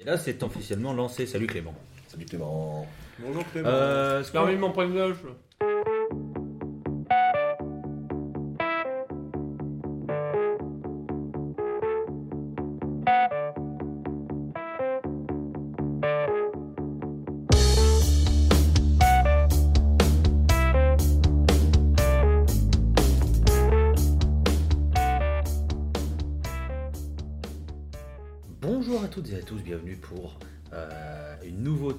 Et là, c'est officiellement lancé. Salut Clément. Salut Clément. Bonjour Clément. Euh, ce qu'on- Permis mon point de gauche.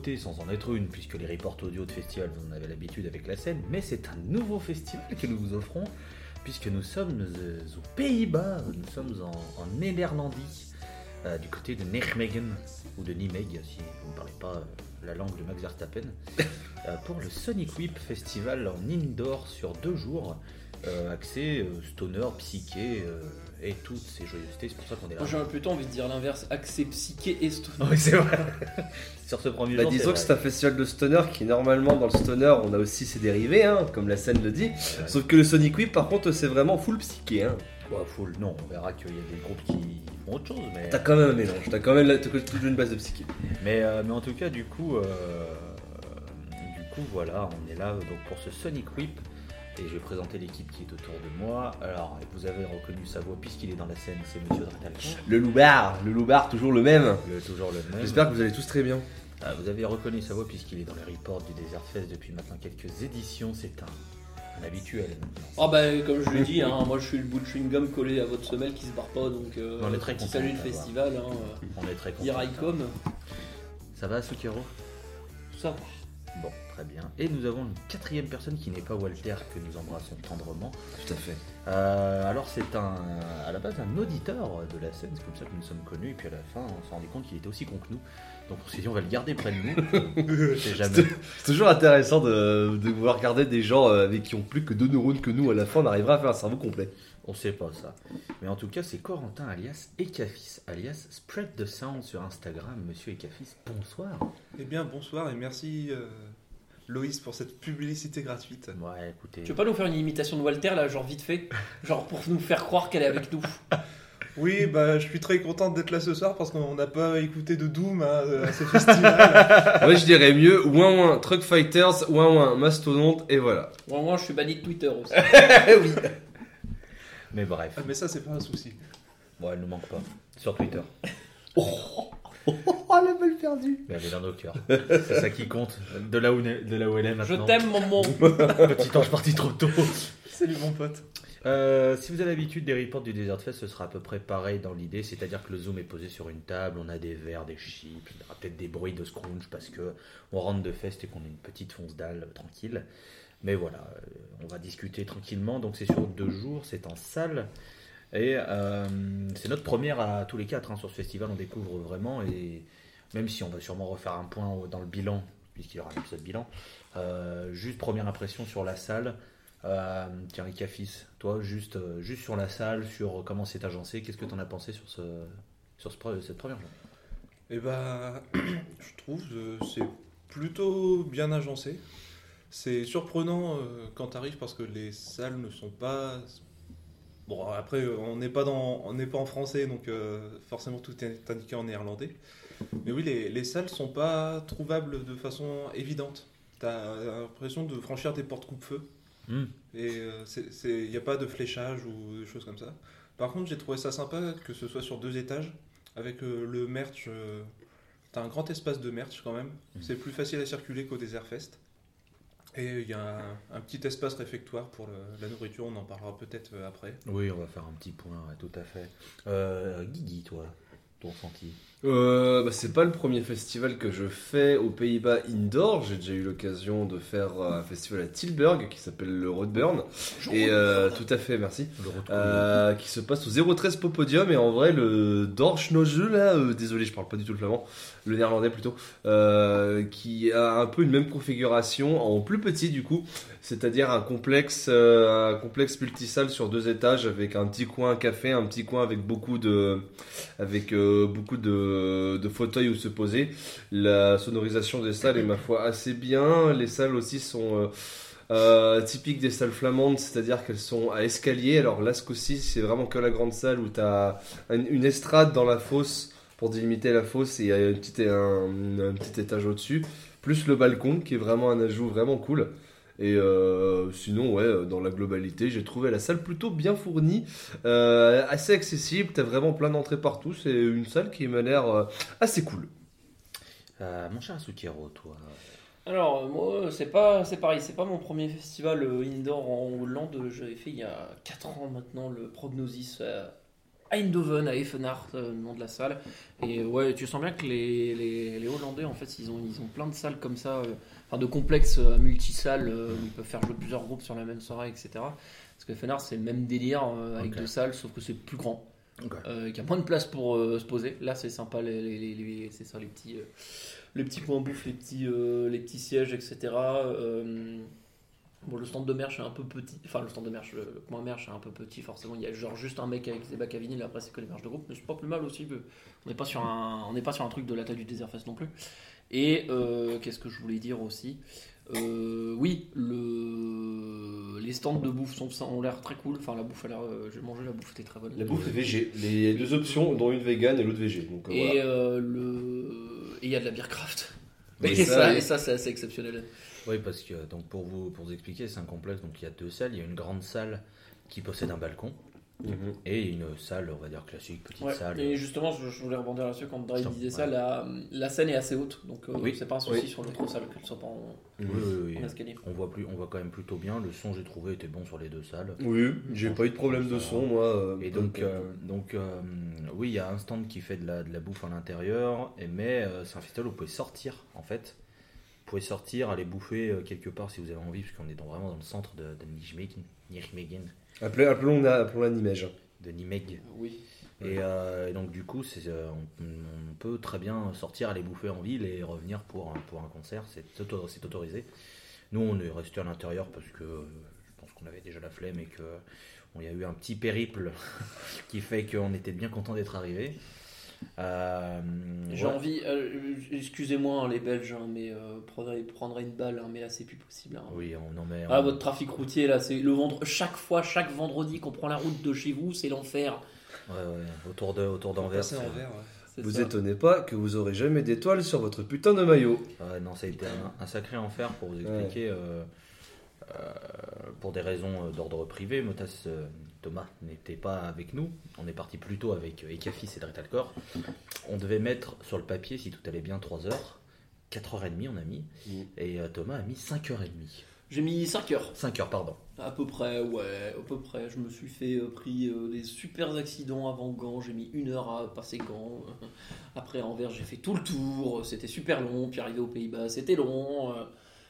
Nouveauté sans en être une, puisque les reports audio de festival, vous en avez l'habitude avec la scène, mais c'est un nouveau festival que nous vous offrons, puisque nous sommes euh, aux Pays-Bas, nous sommes en, en Néerlandie, euh, du côté de Nijmegen, ou de Nijmegen, si vous ne parlez pas euh, la langue de Max Verstappen, euh, pour le Sonic Whip Festival en indoor sur deux jours, axé stoner, psyché et toutes ces joyeusetés, c'est pour ça qu'on est là. Moi j'ai plutôt envie de dire l'inverse, accès psyché et stoner. Oui, c'est vrai. Sur ce premier Bah, jour, disons que c'est un festival de stoner qui normalement dans le stoner on a aussi ses dérivés, hein, comme la scène le dit. Sauf que le Sonic Whip par contre c'est vraiment full psyché. Hein. Ouais, full. Non, on verra qu'il y a des groupes qui font autre chose, mais, T'as quand même un mélange, t'as quand même la- toute une base de psyché. mais, euh, mais en tout cas, du coup, euh, du coup, voilà, on est là donc pour ce Sonic Whip. Et je vais présenter l'équipe qui est autour de moi. Alors, vous avez reconnu sa voix puisqu'il est dans la scène, c'est Monsieur Dratalcan. Le loupard, le loupard toujours le même. Le, toujours le même. J'espère que vous allez tous très bien. Ah, vous avez reconnu sa voix puisqu'il est dans les reports du Desert Fest depuis maintenant quelques éditions. C'est un, un habituel. Ah bah comme je l'ai dit, hein, moi je suis le bout de chewing-gum collé à votre semelle qui se barre pas donc euh, On est très petit content salut de le t'avoir. festival. Hein, euh, On est très contents. Here I come. Ça va, Sukero Ça va. Bon, très bien. Et nous avons une quatrième personne qui n'est pas Walter, que nous embrassons tendrement. Tout à fait. Euh, alors, c'est un, à la base un auditeur de la scène, c'est comme ça que nous sommes connus. Et puis à la fin, on s'est rendu compte qu'il était aussi con que nous. Donc on s'est dit, on va le garder près de nous. C'est jamais. C'est toujours intéressant de, de voir regarder des gens euh, avec qui ont plus que deux neurones que nous. À la fin on arrivera à faire un cerveau complet. On sait pas ça. Mais en tout cas, c'est Corentin alias Ekafis, alias Spread the Sound sur Instagram. Monsieur Ekafis, bonsoir. Eh bien bonsoir et merci euh, Loïs pour cette publicité gratuite. Ouais, écoutez. Tu veux pas nous faire une imitation de Walter là, genre vite fait? Genre pour nous faire croire qu'elle est avec nous. Oui, bah je suis très content d'être là ce soir parce qu'on n'a pas écouté de Doom hein, à ce festival. Moi je dirais mieux, ouin ouin, Truck Fighters, ouin ouin, Mastodonte, et voilà. Moi, moi je suis banni de Twitter aussi. oui. Mais bref. Ah, mais ça c'est pas un souci. Bon, elle nous manque pas. Sur Twitter. Oh la balle perdue. Mais elle est dans nos cœurs. C'est ça qui compte. De là où, de là où elle est Je maintenant. t'aime mon mon. Petit ange parti trop tôt. Salut mon pote. Euh, si vous avez l'habitude des reports du Desert Fest, ce sera à peu près pareil dans l'idée, c'est-à-dire que le zoom est posé sur une table, on a des verres, des chips, il y aura peut-être des bruits de scrunch parce que on rentre de fest et qu'on a une petite fonce dalle euh, tranquille. Mais voilà, on va discuter tranquillement. Donc c'est sur deux jours, c'est en salle. Et euh, c'est notre première à tous les quatre hein, sur ce festival, on découvre vraiment. Et même si on va sûrement refaire un point dans le bilan, puisqu'il y aura un épisode bilan, euh, juste première impression sur la salle. Euh, tiens, Ikafis, toi, juste, euh, juste sur la salle, sur comment c'est agencé, qu'est-ce que tu en as pensé sur, ce, sur ce cette première journée? Eh bah je trouve euh, c'est plutôt bien agencé. C'est surprenant euh, quand t'arrives parce que les salles ne sont pas. Bon après on n'est pas dans on pas en français donc euh, forcément tout est indiqué en néerlandais. Mais oui les, les salles sont pas trouvables de façon évidente. T'as l'impression de franchir des portes coupe-feu. Hmm. Et il n'y a pas de fléchage ou des choses comme ça. Par contre, j'ai trouvé ça sympa que ce soit sur deux étages, avec euh, le merch. euh, T'as un grand espace de merch quand même. Mhm. C'est plus facile à circuler qu'au Desert Fest. Et il y a un, petit espace réfectoire pour la nourriture, on en parlera peut-être euh, après. Oui, on va faire un petit point, tout à fait. Euh, Guigui, toi, ton senti Euh, bah, c'est pas le premier festival que je fais aux Pays-Bas indoor. J'ai déjà eu l'occasion de faire euh, un festival à Tilburg qui s'appelle le Roadburn. Et euh, tout à fait, merci. Euh, qui se passe au 013 Popodium et en vrai le Dorschnoge là, désolé je parle pas du tout le flamand, le néerlandais plutôt, qui a un peu une même configuration en plus petit du coup, c'est-à-dire un complexe, un complexe multisalle sur deux étages avec un petit coin café, un petit coin avec beaucoup de, avec beaucoup de, de fauteuils où se poser. La sonorisation des salles est ma foi assez bien. Les salles aussi sont euh, euh, typiques des salles flamandes, c'est-à-dire qu'elles sont à escalier. Alors là, ce coup-ci, c'est vraiment que la grande salle où tu as une estrade dans la fosse pour délimiter la fosse et un petit étage au-dessus. Plus le balcon qui est vraiment un ajout vraiment cool. Et euh, sinon, ouais, dans la globalité, j'ai trouvé la salle plutôt bien fournie, euh, assez accessible. T'as vraiment plein d'entrées partout. C'est une salle qui m'a l'air euh, assez cool. Euh, mon cher Asukero, toi. Alors, euh, moi, c'est pas, c'est pareil, c'est pas mon premier festival euh, indoor en Hollande. J'avais fait il y a 4 ans maintenant le Prognosis euh, à Eindhoven, à Effenart, euh, le nom de la salle. Et euh, ouais, tu sens bien que les, les, les Hollandais, en fait, ils ont, ils ont plein de salles comme ça, euh, enfin de complexes euh, multisalles euh, où ils peuvent faire jouer plusieurs groupes sur la même soirée, etc. Parce que Effenart, c'est le même délire euh, avec Ok. deux salles, sauf que c'est plus grand. Ok. Euh, qu'il y a moins de place pour se poser. Là, c'est sympa, les, les- les- les- c'est ça, les petits, les petits points bouffe, les petits, les petits sièges, etc. Bon, le stand de merch est un peu petit. Enfin, le stand de merch, le, coin merch est un peu petit, forcément. Il y a genre juste un mec avec des bacs à vinyle, après, c'est que les merch de groupe. Mais c'est pas plus mal aussi. On n'est pas, sur un- on pas sur un truc de la taille du Desert Fest non plus. Et euh, qu'est-ce que je voulais dire aussi? Euh, oui, le... les stands de bouffe sont, ont l'air très cool. Enfin, la bouffe a l'air. euh, J'ai mangé, la bouffe était très bonne. La bouffe est VG. Les deux options, dont une vegan et l'autre VG. Donc, Et voilà. le et il y a de la bière craft. Mais Et ça, ça, oui. et ça c'est assez exceptionnel. Oui, parce que donc pour vous, pour vous expliquer, c'est un complexe. Donc il y a deux salles. Il y a une grande salle qui possède un balcon Mhm. et une salle, on va dire classique, petite Ouais, salle. Et justement, je, je voulais rebondir là-dessus quand t'en- disait ça, ouais. la, la scène est assez haute, donc euh, Oui. c'est pas un souci Oui. sur l'autre salle qu'elle soit pas en, Oui, oui, oui. en escalier. On voit plus, on voit quand même plutôt bien. Le son, j'ai trouvé, était bon sur les deux salles. Oui, j'ai pas eu de problème de son, moi. euh, Et donc, euh, donc euh, oui, il y a un stand qui fait de la, de la bouffe à l'intérieur, et- mais euh, c'est un festival où vous pouvez sortir, en fait. Pouvez sortir, aller bouffer euh, quelque part si vous avez envie, parce qu'on est dans- vraiment dans le centre de, de Nijmegen, Nijmegen, appelez- appelons, appelons la Nimège. de Nimeg. Oui. Et, euh, et donc, du coup, euh, on, on peut très bien sortir, aller bouffer en ville et revenir pour, un- pour un concert, c'est, auto- c'est autorisé. Nous, on est resté à l'intérieur parce que euh, je pense qu'on avait déjà la flemme et on y a eu un petit périple qui fait qu'on était bien content d'être arrivé. Euh, J'ai ouais. envie, euh, excusez-moi hein, les Belges, hein, mais euh, prendrez, prendrez une balle, hein, mais là c'est plus possible. hein. Oui, on en met. Ah, on- votre trafic routier là, c'est le vendre chaque fois, chaque vendredi qu'on prend la route de chez vous, c'est l'enfer. Ouais, ouais, autour de autour d'Anvers. Euh, Vous ça. étonnez pas que vous aurez jamais d'étoiles sur votre putain de maillot. Ouais, non, ça a été un, un sacré enfer pour vous expliquer. euh, euh, pour des raisons euh, d'ordre privé, Motas euh, Thomas n'était pas avec nous. On est parti plutôt avec euh, Ekafis et Dretalcor. On devait mettre sur le papier, si tout allait bien, 3 heures. 4h30 on a mis. Mm. Et euh, Thomas a mis 5h30. J'ai mis 5 heures. 5 heures, pardon. À peu près, ouais, à peu près. Je me suis fait euh, pris euh, des super accidents avant Gand. J'ai mis une heure à passer Gand. Après, à Anvers, j'ai fait tout le tour. C'était super long. Puis arrivé aux Pays-Bas, c'était long. euh,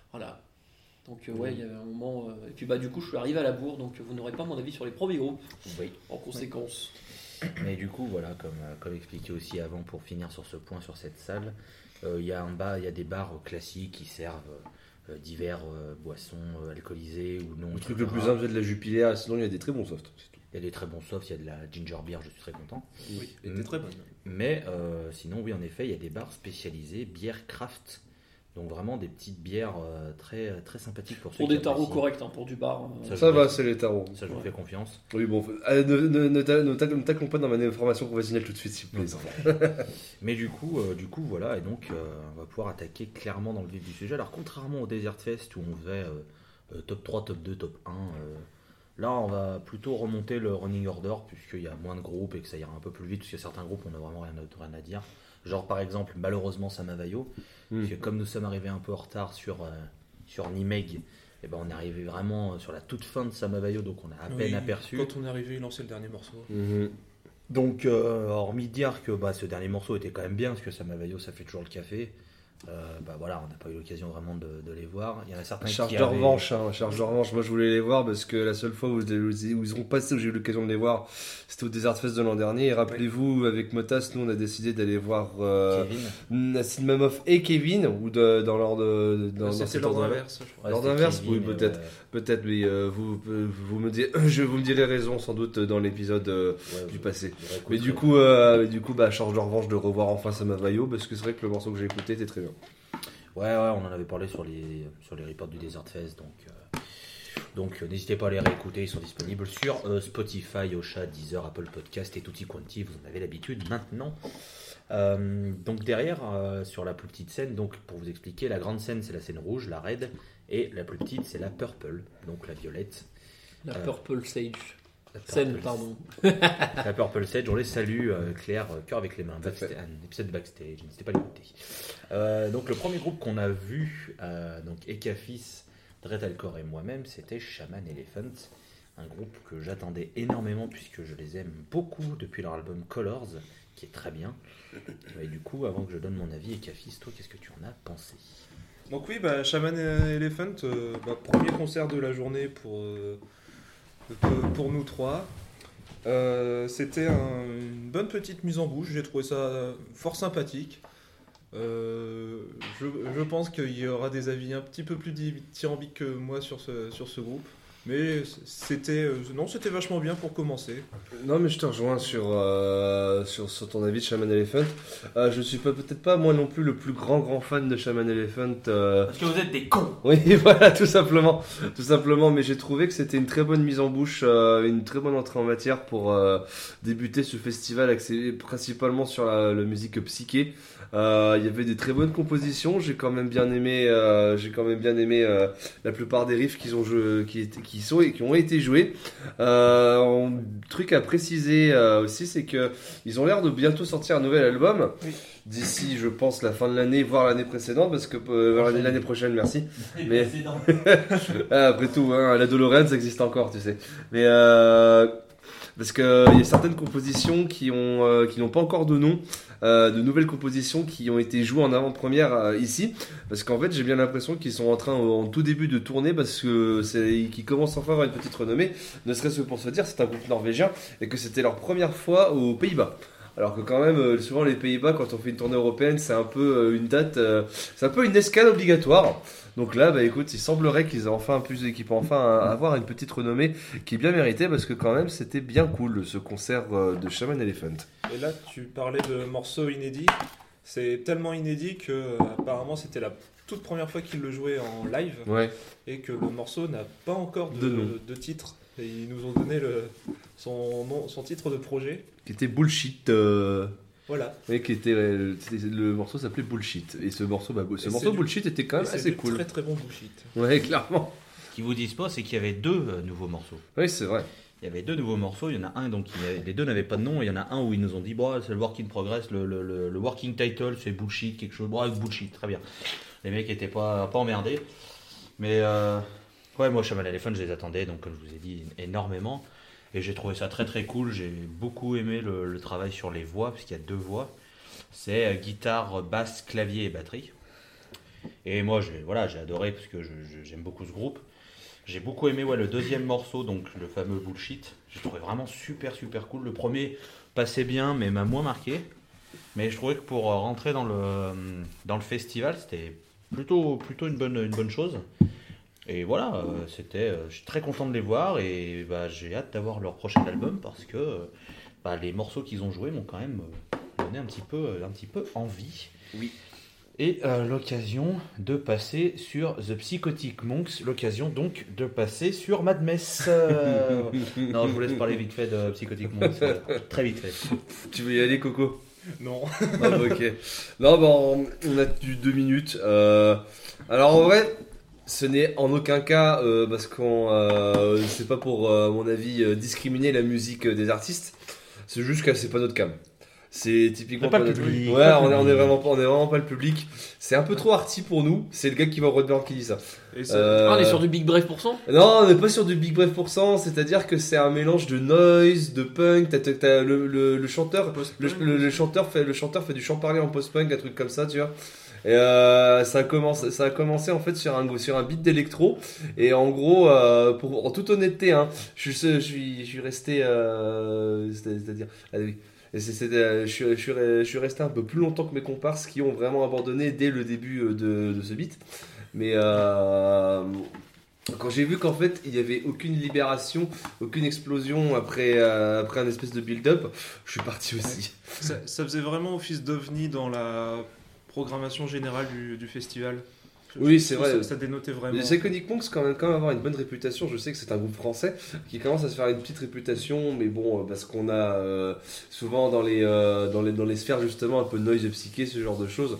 voilà. Donc, euh, ouais, il y avait un moment. euh, Et puis, bah, du coup, je suis arrivé à la bourre. Donc, vous n'aurez pas mon avis sur les premiers groupes. Oui. En conséquence. Mais du coup, voilà, comme, euh, comme expliqué aussi avant, pour finir sur ce point, sur cette salle, euh, il y a un bas, il y a des bars classiques qui servent euh, divers euh, boissons euh, alcoolisées ou non. Le truc etc. le plus simple, c'est de la jupilaire, sinon il y a des très bons softs. c'est tout. Il y a des très bons softs, il y a de la ginger beer, je suis très content. Oui, elle Mm. était très bonne. Mais euh, sinon, oui, en effet, il y a des bars spécialisés, bière craft. Donc vraiment des petites bières euh, très, très sympathiques pour ceux Pour qui des tarots apprécient. corrects, hein, pour du bar. euh, Ça, va, c'est les tarots. Ça, je vous fais confiance. Oui, bon, euh, ne, ne, ne t'a- ne t'a- ne t'acclame pas dans ma formation professionnelle tout de suite, s'il vous plaît. Mais du coup, euh, du coup, voilà, et donc euh, on va pouvoir attaquer clairement dans le vif du sujet. Alors, contrairement au Desert Fest où on faisait euh, euh, top 3, top 2, top 1, euh, là on va plutôt remonter le running order puisqu'il y a moins de groupes et que ça ira un peu plus vite, parce qu'il y a certains groupes on n'a vraiment rien, à- rien à dire. Genre par exemple, malheureusement, Samavayo, Hmm. parce que comme nous sommes arrivés un peu en retard sur, euh, sur Nimeg, et ben on est arrivé vraiment sur la toute fin de Samavayo, donc on a à peine Oui, aperçu. Quand on est arrivé, il lançait le dernier morceau. Mhm. Donc, euh, hormis dire que bah, ce dernier morceau était quand même bien, parce que Samavayo, ça fait toujours le café. Euh, bah voilà, on n'a pas eu l'occasion vraiment de, de les voir. Il y en a certains Charge qui de avaient- revanche, hein, charge de revanche. Moi, je voulais les voir parce que la seule fois où, où ils ont passé, où j'ai eu l'occasion de les voir, c'était au Desert Fest de l'an dernier. Et rappelez-vous, avec Motas, nous, on a décidé d'aller voir euh, Kevin. Nassim Mamoff et Kevin, ou de- dans l'ordre de. Dans, dans C'était cet l'ordre inverse, je crois. D'inverse, Kevin, oui, peut-être. ouais, Peut-être, mais euh, vous, vous, me direz, je, vous me direz raison sans doute dans l'épisode euh, ouais, du vous- passé. Mais du coup, euh, du coup, bah, charge de revanche de revoir enfin Samavayo parce que c'est vrai que le morceau que j'ai écouté était très bien. Ouais, ouais, on en avait parlé sur les, sur les reports du Desert Fest, donc, euh, donc euh, n'hésitez pas à les réécouter, ils sont disponibles sur euh, Spotify, Ocha, Deezer, Apple Podcast et tutti quanti, vous en avez l'habitude maintenant. Donc derrière, sur la plus petite scène, donc pour vous expliquer, la grande scène c'est la scène rouge, la red, et la plus petite c'est la purple, donc la violette. La Purple Sage. La Scène, purple- pardon. La Purple Sage, on les salue, euh, Claire, euh, cœur avec les mains. Backsta- un épisode backstage, n'hésitez pas à l'écouter. Euh, donc le premier groupe qu'on a vu, euh, donc Ekafis, Dretalcore et moi-même, c'était Shaman Elephant, un groupe que j'attendais énormément puisque je les aime beaucoup depuis leur album Colors, qui est très bien. Et du coup, avant que je donne mon avis, Ekafis, toi, qu'est-ce que tu en as pensé? Donc oui, bah, Shaman Elephant, euh, bah, premier concert de la journée pour, euh, pour- nous trois. Euh, C'était un- une bonne petite mise en bouche, j'ai trouvé ça fort sympathique. Euh, je, je pense qu'il y aura des avis un petit peu plus dithyrambiques que moi sur ce, sur ce groupe. Mais c'était euh, non, c'était vachement bien pour commencer. Non, mais je te rejoins sur, euh, sur, sur ton avis de Shaman Elephant. Euh, je suis pas- peut-être pas moi non plus le plus grand grand fan de Shaman Elephant. euh, Parce que vous êtes des cons. Oui, voilà, tout simplement. Tout simplement, mais j'ai trouvé que c'était une très bonne mise en bouche, euh, une très bonne entrée en matière pour euh, débuter ce festival axé principalement sur la, la musique psyché. Euh, Il y avait des très bonnes compositions. J'ai quand même bien aimé, euh, j'ai quand même bien aimé euh, la plupart des riffs qu'ils ont joué, qui, qui sont et qui ont été joués. Euh, un truc à préciser euh, aussi, c'est que ils ont l'air de bientôt sortir un nouvel album. Oui. D'ici, je pense, la fin de l'année, voire l'année précédente, parce que euh, l'année prochaine, merci. Mais- Ah, après tout, hein, la DeLorean, ça existe encore, tu sais. Mais euh, parce que il y a certaines compositions qui ont euh, qui n'ont pas encore de nom, euh, de nouvelles compositions qui ont été jouées en avant-première euh, ici. Parce qu'en fait, j'ai bien l'impression qu'ils sont en train en tout début de tourner parce que c'est qu'ils commencent enfin à avoir une petite renommée. Ne serait-ce que pour se dire, c'est un groupe norvégien et que c'était leur première fois aux Pays-Bas. Alors que quand même, euh, souvent les Pays-Bas, quand on fait une tournée européenne, c'est un peu euh, une date, euh, c'est un peu une escale obligatoire. Donc là, bah écoute, il semblerait qu'ils aient enfin plus peuvent enfin avoir une petite renommée qui est bien méritée parce que quand même c'était bien cool ce concert euh, de Shaman Elephant. Et là, tu parlais de morceaux inédits. C'est tellement inédit que apparemment c'était la toute première fois qu'ils le jouaient en live Ouais. et que le morceau n'a pas encore de, De nom. de titre. Et ils nous ont donné le, son, nom, son titre de projet. Qui était bullshit. euh, Voilà. ouais, qui était euh, le morceau s'appelait bullshit et ce morceau, bah, ce Et morceau bullshit était quand Et même c'est assez cool. Très très bon bullshit. Ouais, clairement. Ce qu'ils vous disent pas, c'est qu'il y avait deux euh, nouveaux morceaux. Oui, c'est vrai. Il y avait deux nouveaux morceaux, il y en a un, donc il y avait- les deux n'avaient pas de nom, et il y en a un où ils nous ont dit, bon, c'est le work in progress, le, le- le- le working title, c'est bullshit, quelque chose, bon, bullshit, très bien. Les mecs étaient pas, pas emmerdés. Mais, euh, ouais, moi, Shaman Elephant, je les attendais, donc comme je vous ai dit, énormément. Et j'ai trouvé ça très très cool, j'ai beaucoup aimé le, travail sur les voix, parce qu'il y a deux voix. C'est euh, guitare, basse, clavier et batterie. Et moi, j'ai voilà, adoré, parce que j'aime beaucoup ce groupe. J'ai beaucoup aimé ouais, le deuxième morceau, donc le fameux bullshit. J'ai trouvé vraiment super super cool. Le premier passait bien, mais m'a moins marqué. Mais je trouvais que pour euh, rentrer dans le, dans le festival, c'était plutôt, plutôt une, bonne, une bonne chose. Et voilà, euh, c'était, euh, je suis très content de les voir et bah, j'ai hâte d'avoir leur prochain album parce que euh, bah, les morceaux qu'ils ont joués m'ont quand même donné un petit peu, un petit peu envie. Oui. Et euh, l'occasion de passer sur The Psychotic Monks, l'occasion donc de passer sur Mad Mess. Euh, non, je vous laisse parler vite fait de Psychotic Monks, euh, très vite fait. Tu veux y aller, Coco? Non. Ah bah, ok. Non, bah, on a du deux minutes. Euh, alors en vrai, ce n'est en aucun cas euh, parce qu'on, euh, c'est pas pour, euh, à mon avis, euh, discriminer la musique euh, des artistes. C'est juste que c'est pas notre cam. C'est typiquement pas le notre- public, Ouais, pas le on est, on est public. vraiment pas, on est vraiment pas le public. C'est un peu trop arty pour nous. C'est le gars qui va au Roadburn qui dit ça. Et Euh, Ah, on est sur du Big Bref pour cent? Non, on n'est pas sur du Big Bref pour cent, c'est-à-dire que c'est un mélange de noise, de punk. T'as, t'as- t'as le, le- le chanteur, le, le- le chanteur fait, le chanteur fait du chant parlé en post-punk, un truc comme ça, tu vois. Et euh, ça a commencé, ça a commencé en fait sur un sur un beat d'électro. Et en gros, euh, pour, en toute honnêteté, hein, je, je je suis resté, c'est- c'est-à-dire, je, je, suis, resté un peu plus longtemps que mes comparses qui ont vraiment abandonné dès le début euh, de, ce beat. Mais quand j'ai vu qu'en fait il n'y avait aucune libération, aucune explosion après, après un espèce de build-up, je suis parti aussi. ça faisait vraiment office d'ovni dans la programmation générale du, du festival. Oui, c'est vrai. Ça, ça dénotait vraiment. Les Psychonic Monks, quand même, quand même avoir une bonne réputation. Je sais que c'est un groupe français qui commence à se faire une petite réputation, mais bon, euh, parce qu'on a euh, souvent dans les, euh, dans, les, dans les sphères justement un peu de noise psyché, ce genre de choses.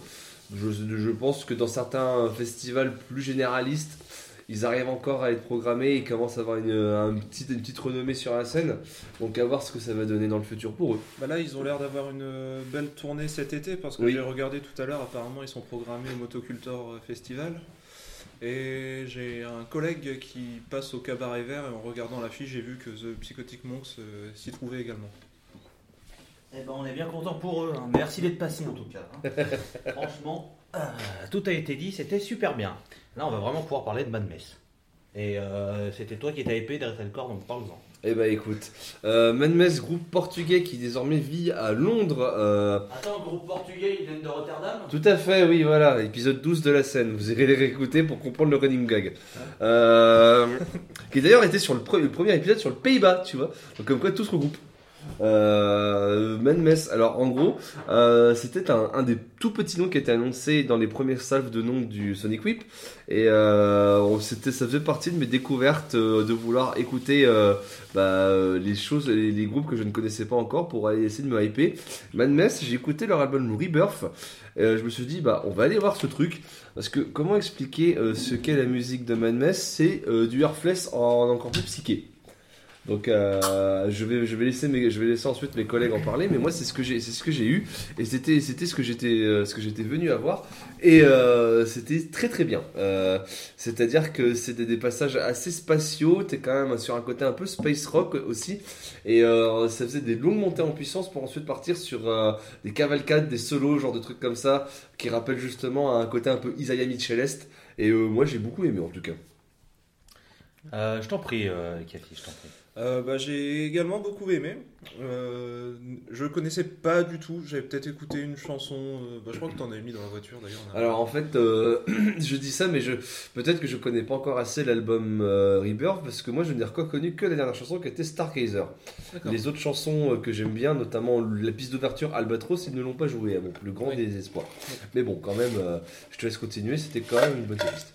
Je, je pense que dans certains festivals plus généralistes, ils arrivent encore à être programmés et commencent à avoir une, un petit- une petite renommée sur la scène. Donc à voir ce que ça va donner dans le futur pour eux. Bah là, ils ont l'air d'avoir une euh, belle tournée cet été parce que Oui. j'ai regardé tout à l'heure. Apparemment, ils sont programmés au Motocultor Festival. Et j'ai un collègue qui passe au Cabaret Vert et en regardant l'affiche, j'ai vu que The Psychotic Monks euh, s'y trouvait également. Eh ben, on est bien content pour eux. hein. Merci d'être passé en tout cas. hein. Franchement, euh, tout a été dit, c'était super bien. Là, on va vraiment pouvoir parler de Mad Mess. Et euh, c'était toi qui étais épée derrière le corps, donc parle-en. Eh bah écoute, euh, Manmes, groupe portugais qui désormais vit à Londres. euh, Attends, groupe portugais, ils viennent de Rotterdam? Tout à fait, oui, voilà, épisode 12 de la scène. Vous irez les réécouter pour comprendre le running gag. Euh, qui d'ailleurs était sur le, pre- le premier épisode sur le Pays-Bas, tu vois. Donc, comme quoi tout se regroupe. Euh, alors en gros, euh, c'était un, des tout petits noms qui était annoncé dans les premières salves de noms du Sonic Whip. Et euh, c'était, ça faisait partie de mes découvertes euh, de vouloir écouter euh, bah, euh, les choses, les, les groupes que je ne connaissais pas encore pour aller essayer de me hyper. Manmes, j'ai écouté leur album Rebirth. Euh, je me suis dit, bah, on va aller voir ce truc. Parce que comment expliquer euh, ce qu'est la musique de Manmes C'est euh, du Hearthless en encore plus psyché. Donc euh, je vais je vais laisser mes, je vais laisser ensuite mes collègues en parler mais moi c'est ce que j'ai ce eu et c'était ce que j'étais euh, ce que venu à voir et euh, c'était très très bien c'est-à-dire que c'était des passages assez spatiaux t'es quand même sur un côté un peu space rock aussi et ça faisait des longues montées en puissance pour ensuite partir sur des cavalcades des solos genre de trucs comme ça qui rappellent justement un côté un peu Isaiah Mitchellest et moi j'ai beaucoup aimé en tout cas Je t'en prie, Cathy, je t'en prie. Euh, bah, j'ai également beaucoup aimé. Euh, je connaissais pas du tout. J'avais peut-être écouté une chanson. euh, bah, je crois que tu en avais mis dans la voiture d'ailleurs. on a- Alors en fait, euh, je dis ça, mais je peut-être que je connais pas encore assez l'album euh, Rebirth parce que moi je n'ai reconnu que la dernière chanson qui était Stargazer. D'accord. Les autres chansons euh, que j'aime bien, notamment la piste d'ouverture Albatros, ils ne l'ont pas joué à mon plus grand Oui. désespoir. Mais bon, quand même, euh, je te laisse continuer. C'était quand même une bonne liste.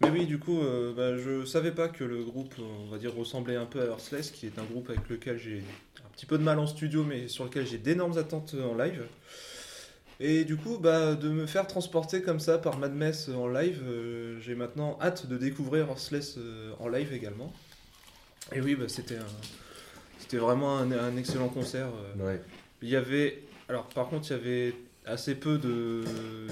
Mais oui, du coup, euh, bah, je savais pas que le groupe, on va dire, ressemblait un peu à Earthless, qui est un groupe avec lequel j'ai un petit peu de mal en studio, mais sur lequel j'ai d'énormes attentes en live. Et du coup, bah, de me faire transporter comme ça par Mad Mess en live, euh, j'ai maintenant hâte de découvrir Earthless euh, en live également. Et oui, bah, c'était vraiment un, un excellent concert. euh. Ouais. Il y avait, alors par contre, il y avait assez peu de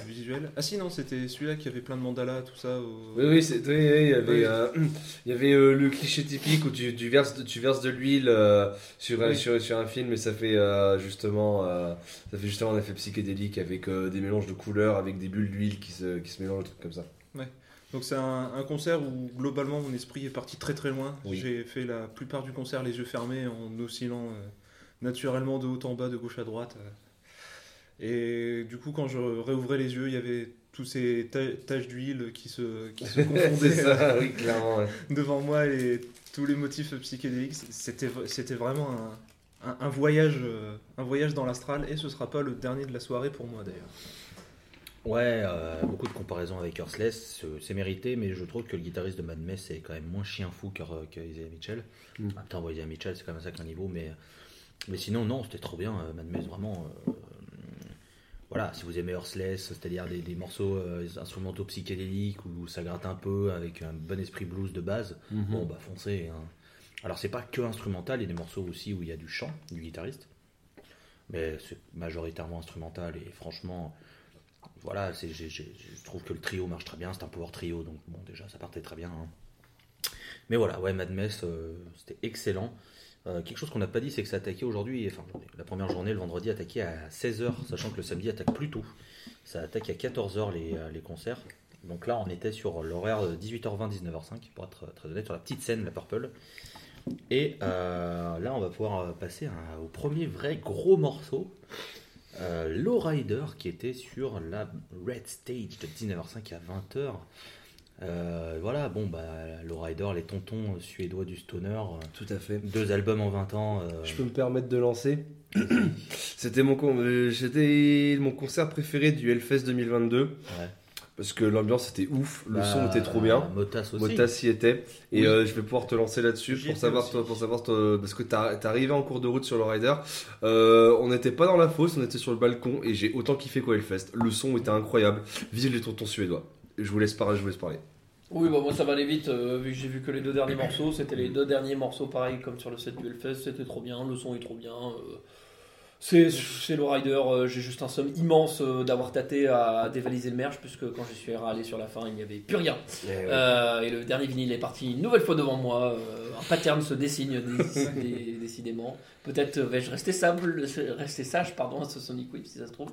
visuels. Ah si, non, c'était celui-là qui avait plein de mandalas, tout ça. au- Oui, oui, c'est- oui, il y avait, euh, il y avait euh, le cliché typique où tu, tu verses, de- tu verses de l'huile euh, sur, Oui. sur, sur un film et ça fait justement, ça fait justement un effet psychédélique avec des mélanges de couleurs, avec des bulles d'huile qui se, qui se mélangent, des trucs comme ça. Donc c'est un, un concert où globalement mon esprit est parti très très loin. Oui. J'ai fait la plupart du concert les yeux fermés en oscillant naturellement de haut en bas, de gauche à droite. Euh. Et du coup quand je réouvrais les yeux, il y avait tous ces ta- taches d'huile qui se, qui se confondaient ça, oui, clairement. ouais. devant moi et tous les motifs psychédéliques. C'était, c'était vraiment un, un- un voyage, euh, un voyage dans l'astral et ce sera pas le dernier de la soirée pour moi d'ailleurs. Ouais, euh, beaucoup de comparaisons avec Earthless, c'est- mérité, mais je trouve que le guitariste de Mad Mess est quand même moins chien fou que, que Isaiah Mitchell. Mm. En même temps, bon, Isaiah Mitchell, c'est quand même un sacré niveau, mais, mais sinon, non, c'était trop bien, euh, Mad Mess, vraiment. euh, voilà, si vous aimez Earthless, c'est-à-dire des, des morceaux euh, instrumentaux psychédéliques où ça gratte un peu avec un bon esprit blues de base, bon, bah foncez. hein. Alors, c'est pas que instrumental, il y a des morceaux aussi où il y a du chant du guitariste, mais c'est majoritairement instrumental et franchement voilà, je trouve que le trio marche très bien, c'est un power trio, donc bon, déjà ça partait très bien. hein. Mais voilà, ouais, Mad Mess, euh, c'était excellent. Euh, quelque chose qu'on n'a pas dit, c'est que ça attaquait aujourd'hui, enfin la première journée, le vendredi, attaquait à 16h, sachant que le samedi attaque plus tôt. Ça attaque à 14h les, euh, les concerts. Donc là, on était sur l'horaire de 18h20, 19h05, pour être très honnête, sur la petite scène, la Purple. Et euh, là, on va pouvoir euh, passer au premier vrai gros morceau. Euh, Lowrider qui était sur la Red Stage de 19h05 à 20h. Euh, voilà, bon, bah, Lowrider, les tontons suédois du stoner, euh, Tout à fait. deux albums en 20 ans. euh, Je peux me permettre de lancer C'était mon, con- c'était mon concert préféré du Hellfest 2022. ouais. parce que l'ambiance était ouf, le Bah, son était trop bien. Motas aussi. Motas y était. Et Oui. euh, je vais pouvoir te lancer là-dessus pour savoir, toi, pour savoir toi, parce que t'as- t'es arrivé en cours de route sur le rider. Euh, on n'était pas dans la fosse, on était sur le balcon et j'ai autant kiffé qu'au Hellfest. Le son était incroyable. Vive les tontons suédois. Je vous laisse parler, je vous laisse parler. Oui, bah moi ça va aller vite, euh, vu que j'ai vu que les deux derniers morceaux, c'était les deux derniers morceaux pareil comme sur le set du Hellfest, c'était trop bien, le son est trop bien. euh, c'est c'est le rider, euh, j'ai juste un somme immense d'avoir tâté à dévaliser le merch, puisque quand je suis allé sur la fin, il n'y avait plus rien. Euh, et le dernier vinyle est parti une nouvelle fois devant moi, un pattern se dessine dé- dé- décidément. Peut-être vais-je rester, sable, rester sage pardon, à ce Sonic Whip si ça se trouve.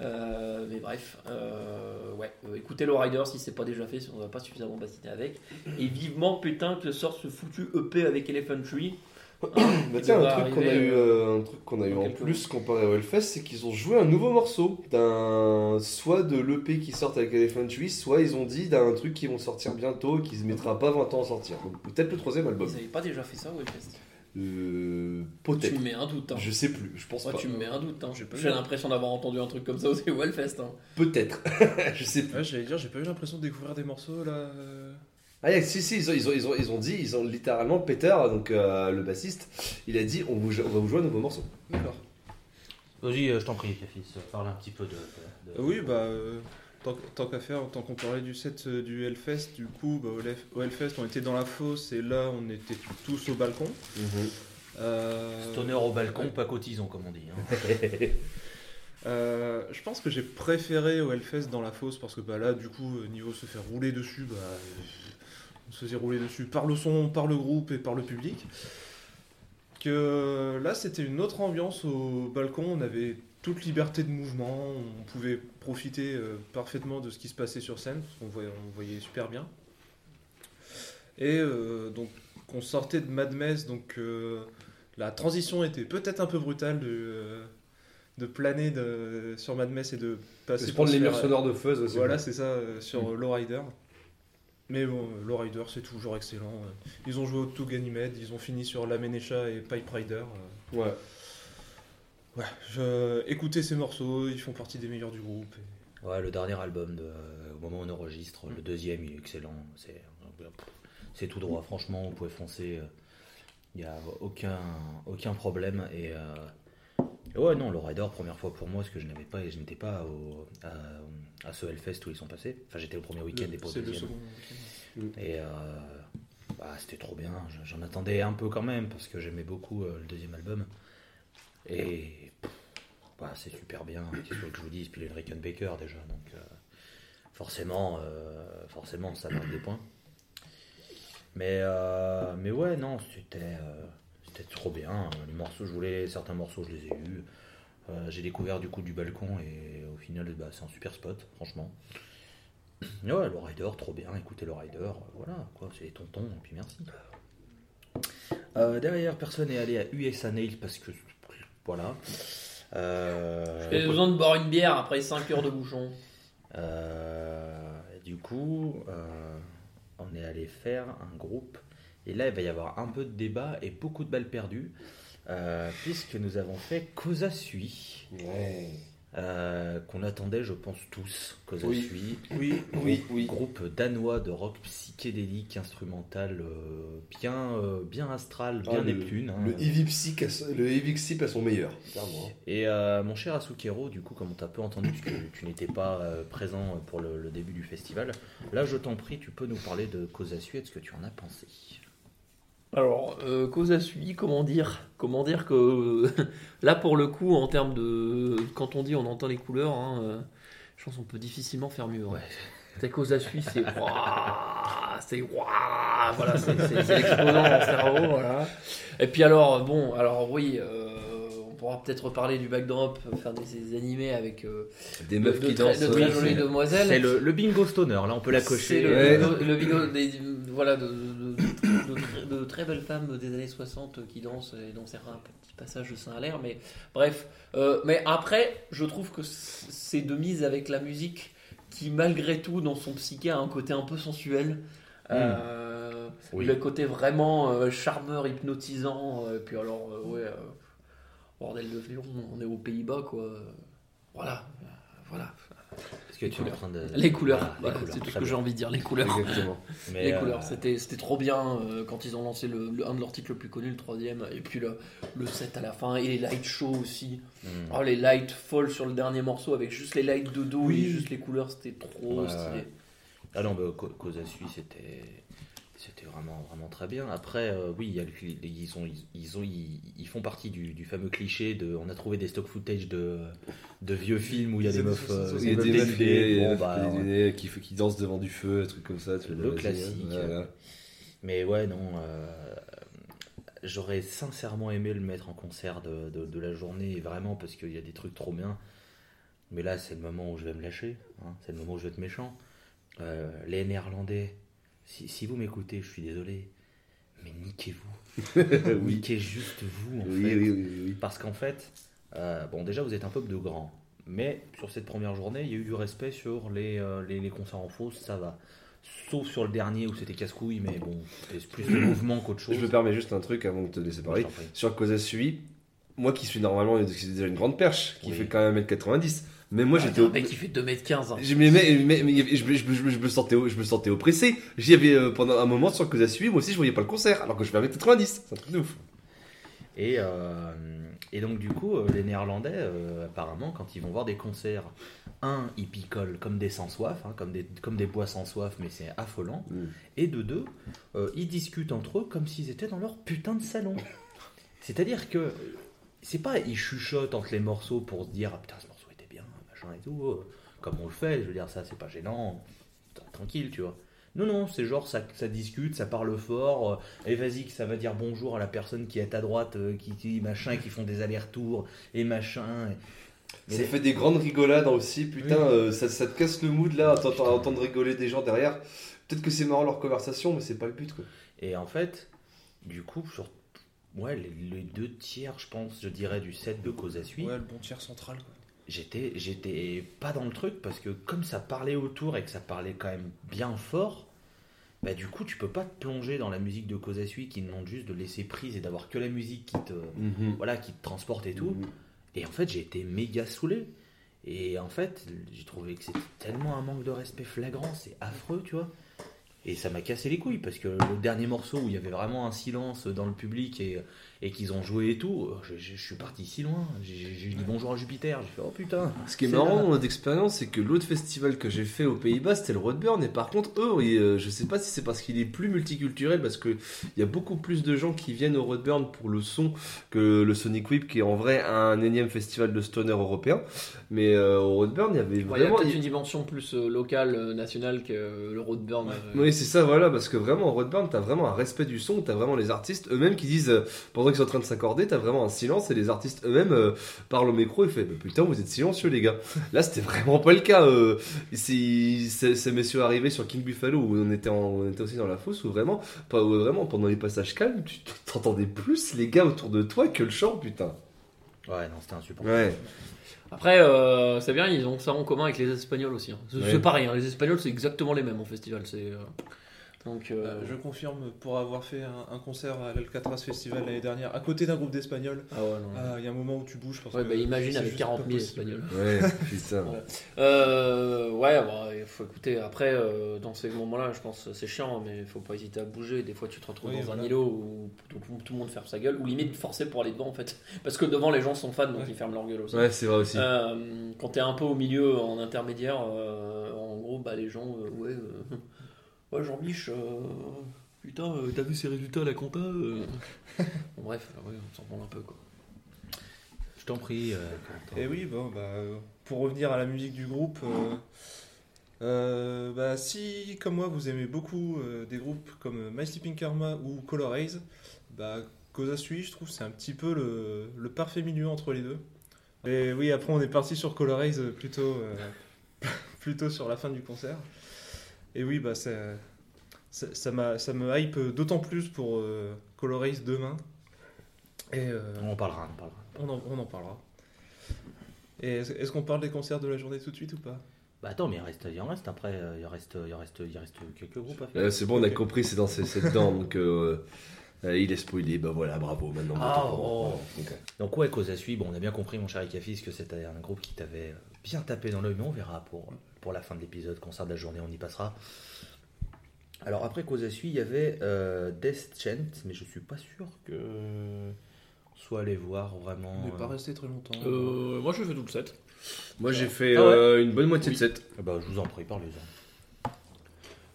Euh, mais bref, euh, ouais, euh, écoutez le Rider si c'est pas déjà fait, si on va pas suffisamment bassiner avec. Et vivement, putain, que sorte ce foutu EP avec Elephant Tree. Bah Il tiens, un truc qu'on a eu, un truc qu'on a eu en plus comparé au Hellfest, c'est qu'ils ont joué un nouveau morceau d'un soit de l'EP qui sort avec Elephant Tree, soit ils ont dit d'un truc qui vont sortir bientôt et qui se mettra pas 20 ans à sortir. Donc peut-être le troisième album. Ils avaient pas déjà fait ça au Hellfest Euh, Tu peut-être. me mets un doute. Hein. Je sais plus, je pense Ouais, pas. tu me mets un doute. Hein. J'ai l'impression d'avoir entendu un truc comme ça au Hellfest. Hein. Peut-être. je sais plus. Ouais, j'allais dire, j'ai pas eu l'impression de découvrir des morceaux là. euh. Ah, yeah, si, si, ils ont, ils, ont, ils, ont, ils ont dit, ils ont littéralement, Peter, donc euh, le bassiste, il a dit on, vous, on va vous jouer un nouveau morceau. D'accord. Vas-y, euh, je t'en prie, Cafis, parle un petit peu de. oui, bah, euh, tant, tant qu'à faire, tant qu'on parlait du set euh, du Hellfest, du coup, bah, au, Hellf- au Hellfest, on était dans la fosse et là, on était tous au balcon. Euh, Stoner au balcon, ouais. pas cotisant, comme on dit. hein. Euh, je pense que j'ai préféré au Hellfest dans la fosse parce que bah, là, du coup, niveau se faire rouler dessus, bah, on se faisait rouler dessus par le son, par le groupe et par le public. Que là, c'était une autre ambiance au balcon. On avait toute liberté de mouvement, on pouvait profiter euh, parfaitement de ce qui se passait sur scène, parce qu'on voyait, on voyait super bien. Et euh, donc, on sortait de Mad Mess, donc euh, la transition était peut-être un peu brutale de, de planer de- sur Mad Mess et de passer C'est pour prendre les murs sonores de Fuzz aussi. Voilà, c'est ça, sur euh, Lowrider. Mais bon, Lowrider, c'est toujours excellent. Ils ont joué au To Ganymede, ils ont fini sur La et Pipe Rider. Ouais. Ouais, je... écoutez ces morceaux, ils font partie des meilleurs du groupe. et- Ouais, le dernier album, de, au moment où on enregistre, le deuxième, il est excellent. C'est, c'est tout droit, franchement, vous pouvez foncer. Il n'y a aucun, aucun problème. Et euh, et ouais, non, le Rider, première fois pour moi, parce que je n'avais pas, je n'étais pas au, à, à ce Hellfest où ils sont passés. Enfin, j'étais le premier week-end et pas au C'est le deuxième. second. Et euh, bah, c'était trop bien. J'en attendais un peu quand même parce que j'aimais beaucoup euh, le deuxième album. Et c'est super bien. Qu'est-ce que je vous dis Puis les Rickenbacker déjà. Donc euh, forcément, euh, forcément, ça marque des points. Mais, euh, mais ouais, non, c'était trop bien. Les morceaux, je voulais certains morceaux, je les ai eus. J'ai découvert du coup du balcon et au final, bah, c'est un super spot, franchement. Mais Ouais, le rider, trop bien. Écoutez le rider, voilà, quoi, c'est les tontons, et puis merci. Derrière, personne n'est allé à USA Nail parce que. Voilà. Euh, J'ai besoin de boire une bière après 5 heures de bouchon. euh, du coup, euh, on est allé faire un groupe. Et là, il va y avoir un peu de débat et beaucoup de balles perdues. euh, puisque nous avons fait Cosa Sui, Ouais. Euh, qu'on attendait, je pense, tous. Cosa Oui. Sui. Oui, oui, oui. Groupe danois de rock psychédélique, instrumental, euh, bien, euh, bien astral, bien Ah, le- Neptune. hein. Le Heavy Psych à- le Heavy Psych à son meilleur. clairement. Et euh, mon cher Asukero, du coup, comme on t'a peu entendu, puisque tu n'étais pas euh, présent pour le, le début du festival, là, je t'en prie, tu peux nous parler de Cosa Sui et de ce que tu en as pensé? Alors, euh, cause à suivi, comment dire? Comment dire que là, pour le coup, en termes de. Quand on dit on entend les couleurs, hein, euh, je pense qu'on peut difficilement faire mieux. hein. Ouais. C'est cause à suivi, c'est. C'est. ouah, Voilà, c'est l'exposant dans le cerveau, voilà. Et puis alors, bon, alors oui. euh, on pourra peut-être reparler du backdrop, faire des, des animés avec euh, Des de, meufs de qui dansent. de très jolies c'est- demoiselles. C'est le, le bingo stoner, là, on peut la C'est cocher. le, Ouais. le bingo des, voilà, de- de très belles femmes des années 60 qui dansent et dont certains petits passages de saint l'air. Mais bref, Euh, mais après, je trouve que c'est de mise avec la musique qui, malgré tout, dans son psyché, a un côté un peu sensuel. Euh, Oui. Le côté vraiment euh, charmeur, hypnotisant. euh, Et puis alors, euh, ouais, euh, bordel de on est aux Pays-Bas, quoi. Voilà, euh, voilà. Que tu es en couleurs. train de. Les couleurs, Voilà, c'est tout ce que j'ai envie de dire, les couleurs. Exactement. Mais, les euh, couleurs, c'était c'était trop bien euh, quand ils ont lancé le, le- un de leurs titres le plus connu, le troisième, et puis le, le set à la fin, et les light shows aussi. hmm. Oh, les lights folles sur le dernier morceau avec juste les lights de dos Oui. et juste les couleurs, c'était trop Ouais, stylé. Ah non, bah, Co- Kozasui, c'était. C'était vraiment, vraiment très bien. Après, euh, oui, il y a le- ils, ont, ils, ils ont, ils, ils font partie du, du fameux cliché de. On a trouvé des stock footage de, de vieux films où il y a Des meufs. 60, Il y a des dénudées. meufs dénudées, Bon, des meufs dénudées qui, qui dansent devant du feu, des trucs comme ça. tu Le vois, classique. Mais ouais, non. euh, J'aurais sincèrement aimé le mettre en concert de, de, de la journée, vraiment, parce qu'il y a des trucs trop bien. Mais là, c'est le moment où je vais me lâcher. hein, c'est le moment où je vais être méchant. Euh, les Néerlandais, si, si vous m'écoutez, je suis désolé. Mais niquez-vous. oui. Niquez juste vous, en Oui, fait. oui, oui, oui. Parce qu'en fait, euh, bon, déjà, vous êtes un peuple de grands. Mais sur cette première journée, il y a eu du respect sur les, euh, les, les concerts en fausse, ça va. Sauf sur le dernier où c'était casse-couille, mais bon, c'était plus de mouvement qu'autre chose. Je me permets juste un truc avant de te laisser parler. Sur Kozasui, moi qui suis normalement déjà une grande perche, qui Oui. fait quand même 1m90, mais moi Ah, j'étais un mec qui fait 2m15. hein. Mais, mais- mais- mais je, me- je je me- je me sentais, je me sentais oppressé. J'y avais euh, pendant un moment sur Kozasui, moi aussi je voyais pas le concert, alors que je fais 1m90. C'est un truc de ouf. Et, euh, et donc, du coup, euh, les Néerlandais, euh, apparemment, quand ils vont voir des concerts, un, ils picolent comme des sans-soif, hein, comme, des, comme des bois sans soif, mais c'est affolant. Mm. Et de deux, ils discutent entre eux comme s'ils étaient dans leur putain de salon. C'est-à-dire que c'est pas ils chuchotent entre les morceaux pour se dire ah, putain ce machin et tout, euh, comme on le fait, je veux dire ça c'est pas gênant, tranquille tu vois. Non, non, c'est genre ça, ça discute, ça parle fort, euh, et vas-y que ça va dire bonjour à la personne qui est à droite, euh, qui, qui machin, qui font des allers-retours, et machin. et- Mais Ça les- fait des grandes rigolades aussi, putain, Oui. euh, ça, ça te casse le mood là, à entendre rigoler des gens derrière. Peut-être que c'est marrant leur conversation, mais c'est pas le but quoi. Et en fait, du coup, sur ouais, les, les deux tiers, je pense, je dirais, du set de Kozasui, Ouais, le bon tiers central. Quoi. J'étais, j'étais pas dans le truc parce que comme ça parlait autour et que ça parlait quand même bien fort, bah du coup, tu peux pas te plonger dans la musique de Kozasui qui demande juste de laisser prise et d'avoir que la musique qui te, voilà, qui te transporte et tout. Mhm. Et en fait, j'ai été méga saoulé. Et en fait, j'ai trouvé que c'était tellement un manque de respect flagrant, c'est affreux, tu vois. Et ça m'a cassé les couilles parce que le dernier morceau où il y avait vraiment un silence dans le public et, et qu'ils ont joué et tout, je, je- je suis parti si loin. J'ai dit bonjour à Jupiter. J'ai fait oh putain. Ce qui est marrant là. dans notre expérience, c'est que l'autre festival que j'ai fait aux Pays-Bas, c'était le Roadburn. Et par contre, eux, ils, euh, je sais pas si c'est parce qu'il est plus multiculturel, parce qu'il y a beaucoup plus de gens qui viennent au Roadburn pour le son que le Sonic Whip, qui est en vrai un énième festival de stoner européen. Mais euh, au Roadburn, il y avait Ouais, Il y a vraiment. peut-être une dimension plus euh, locale, euh, nationale que euh, le Roadburn. euh, Oui, c'est ça, voilà, parce que vraiment, au Roadburn, t'as vraiment un respect du son, t'as vraiment les artistes eux-mêmes qui disent, euh, pendant qu'ils sont en train de s'accorder, t'as vraiment un silence et les artistes eux-mêmes euh, parlent au micro et fait, bah, putain, vous êtes silencieux, les gars. Là, c'était vraiment pas le cas. Euh, ces messieurs arrivés sur King Buffalo où on était, en- on était aussi dans la fosse, où vraiment, pas, où vraiment, pendant les passages calmes, tu t'entendais plus les gars autour de toi que le chant, putain. Ouais, non, c'était insupportable. Ouais. Après, euh, c'est bien, ils ont ça en commun avec les Espagnols aussi. hein. C'est Ouais. pareil, hein, les Espagnols, c'est exactement les mêmes en festival. C'est euh, donc. euh, Euh, je confirme pour avoir fait un, un concert à l'Alcatraz Festival l'année dernière, à côté d'un groupe d'Espagnols. Ah ouais, non. Ah, Il y a un moment où tu bouges parce Ouais, que bah, imagine avec juste 40 pas 000 possible. Espagnols. Ouais, putain. Ouais. Euh, ouais, bah, il faut écouter. Après, euh, dans ces moments-là, je pense que c'est chiant, mais il faut pas hésiter à bouger. Des fois, tu te retrouves Oui, dans voilà. un îlot où tout, tout le monde ferme sa gueule, ou limite forcé pour aller devant en fait. Parce que devant, les gens sont fans, donc Ouais. ils ferment leur gueule aussi. Ouais, c'est vrai aussi. Euh, quand t'es un peu au milieu, en intermédiaire, euh, en gros, bah, les gens, euh, ouais, euh, ouais, Jean-Mich, euh, putain, euh, t'as vu ses résultats à la compta euh Bon, Bref, ouais, on s'en branle un peu quoi. Je t'en prie. euh. Et oui, bon, bah, pour revenir à la musique du groupe, euh, euh, bah, si, comme moi, vous aimez beaucoup euh, des groupes comme My Sleeping Karma ou Color Haze, bah, Cosa Sui, je trouve, c'est un petit peu le, le parfait milieu entre les deux. Et oui, après, on est parti sur Color Haze plutôt, euh, plutôt sur la fin du concert. Et oui, bah, ça, ça, ça m'a- ça me hype d'autant plus pour euh, Color Haze demain. Et, euh, On en parlera, on en parlera. on en, on en parlera. Et est-ce est-ce qu'on parle des concerts de la journée tout de suite ou pas? Bah attends, mais il reste, il en reste après, euh, il reste, il reste, il reste quelques groupes à faire. Euh, c'est bon, on a compris, c'est dans c'est dedans. donc, il est spoilé. Bah voilà, bravo. Maintenant, Ah, on oh. Ok. Donc ouais, Kozasui, bon, on a bien compris, mon cher Ikafis, que c'était un groupe qui t'avait bien tapé dans l'œil, mais on verra pour, pour la fin de l'épisode, concert de la journée, on y passera. Alors après Kozasui, il y avait euh, Death Chant, mais je suis pas sûr que on soit allé voir vraiment. On n'est pas euh, resté très longtemps. Euh, moi, je fais tout le set. Moi j'ai fait Ah ouais euh, une bonne moitié Oui. de set. ah bah, je vous en prie, parlez-en.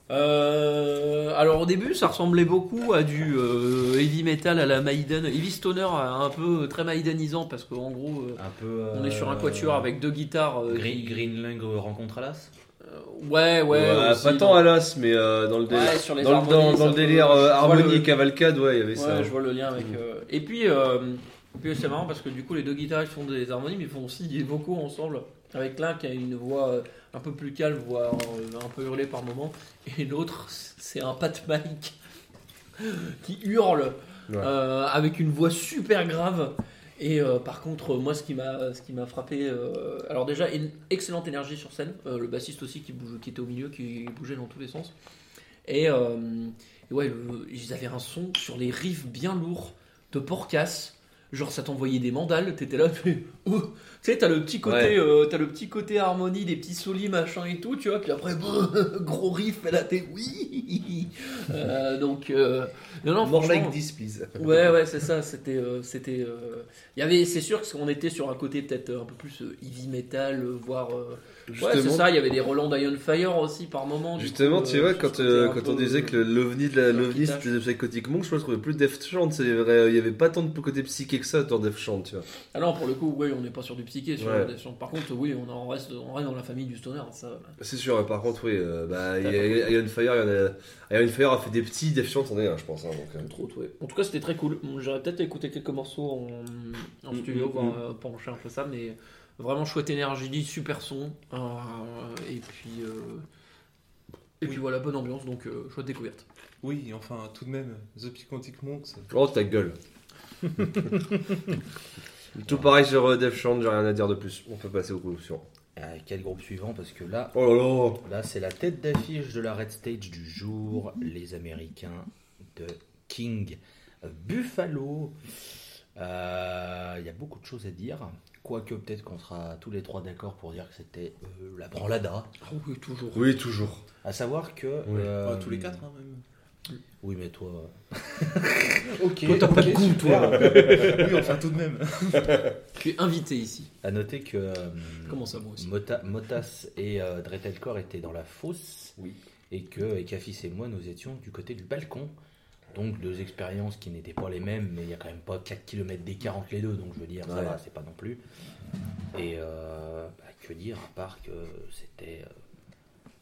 Euh, alors au début, ça ressemblait beaucoup à du euh, heavy metal à la Maiden, heavy stoner euh, un peu très Maidenisant parce qu'en gros, euh, Un peu. on est sur un euh, quatuor avec deux guitares. euh, Green, qui- Greenling rencontre Alas Euh, ouais, ouais. Ouais, aussi, pas tant à l'as, mais euh, dans le délire. Ouais, sur les dans, le- harmonies, dans- dans ça le peut- délire je euh, vois harmonie le- et cavalcade, ouais, il y avait Ouais, ça. je vois le lien avec. euh, Et puis, euh, et puis c'est marrant parce que du coup, les deux guitaristes font des harmonies, mais ils font aussi des vocaux ensemble. Avec l'un qui a une voix euh, un peu plus calme, voire euh, un peu hurlée par moment, et l'autre, c'est un Pat Mike qui hurle Ouais. euh, avec une voix super grave. Et euh, par contre, moi, ce qui m'a, ce qui m'a frappé, euh, alors déjà une excellente énergie sur scène, le bassiste aussi qui bouge, qui était au milieu, qui bougeait dans tous les sens. Et, et ouais, le- ils avaient un son sur les riffs bien lourds de porcasse. Genre ça t'envoyait des mandales, t'étais là, tu oh. Sais, t'as le petit côté, Ouais. euh, t'as le petit côté harmonie, des petits solis machin et tout, tu vois. Puis après, gros riff, et là t'es oui. Euh, donc euh, non non, More franchement- like this, please. Ouais, ouais, c'est ça. C'était, euh, c'était. euh, Il y avait, c'est sûr qu'on était sur un côté peut-être un peu plus euh, heavy metal, voire. Euh, Ouais, c'est ça. Il y avait des Roland Fire aussi par moment. Justement, coup, tu euh, vois, sur quand, euh, quand on disait que le- l'ovni de l'ovni c'était Psychotic Monk, je pense qu'on trouvais plus Death Chant, c'est vrai, il y avait pas tant de côté psyché que ça dans Death Chant, tu vois. Ah non, pour le coup, oui, on n'est pas sur du psyché. Sur Ouais. Par contre, oui, on en reste, on reste dans la famille du stoner. Ça. C'est sûr, par contre, oui, euh, bah, Iron Fire, il y en a, Iron Fire a fait des petits, Death Chant en est un, je pense. hein, donc, euh. Ouais. En tout cas, c'était très cool. J'aurais peut-être écouté quelques morceaux en, en Mm, studio mm, pour mm. euh, pencher un peu ça, mais vraiment chouette énergie, super son. euh, et puis. euh, et Oui. puis voilà, bonne ambiance, donc euh, chouette découverte. Oui, enfin, tout de même, The Psychotic Monks. Oh, ta gueule. Tout pareil sur euh, Death Chant, j'ai rien à dire de plus. On peut passer au coup suivant. Euh, Quel groupe suivant? Parce que là, Oh là là là c'est la tête d'affiche de la Red Stage du jour, les Américains de King Buffalo. Euh, Il y a beaucoup de choses à dire. Quoique peut-être qu'on sera tous les trois d'accord pour dire que c'était euh, la branlada. Ah oui, toujours. Oui, toujours. À savoir que. Oui. euh, Enfin, tous les quatre, hein, même. Oui, mais toi. Ok. Toi, t'as pas de goût, toi. oui, enfin, tout de même. Tu es invité ici. À noter que. euh, Comment ça, moi aussi Mota- Motas et euh, Dretelkor étaient dans la fosse. Oui. Et que Ekafis et moi, nous étions du côté du balcon. Donc deux expériences qui n'étaient pas les mêmes, mais il y a quand même pas 4 km d'écart entre les deux, donc je veux dire, ça Ouais. va, c'est pas non plus. Et euh, bah, que dire, à part que c'était.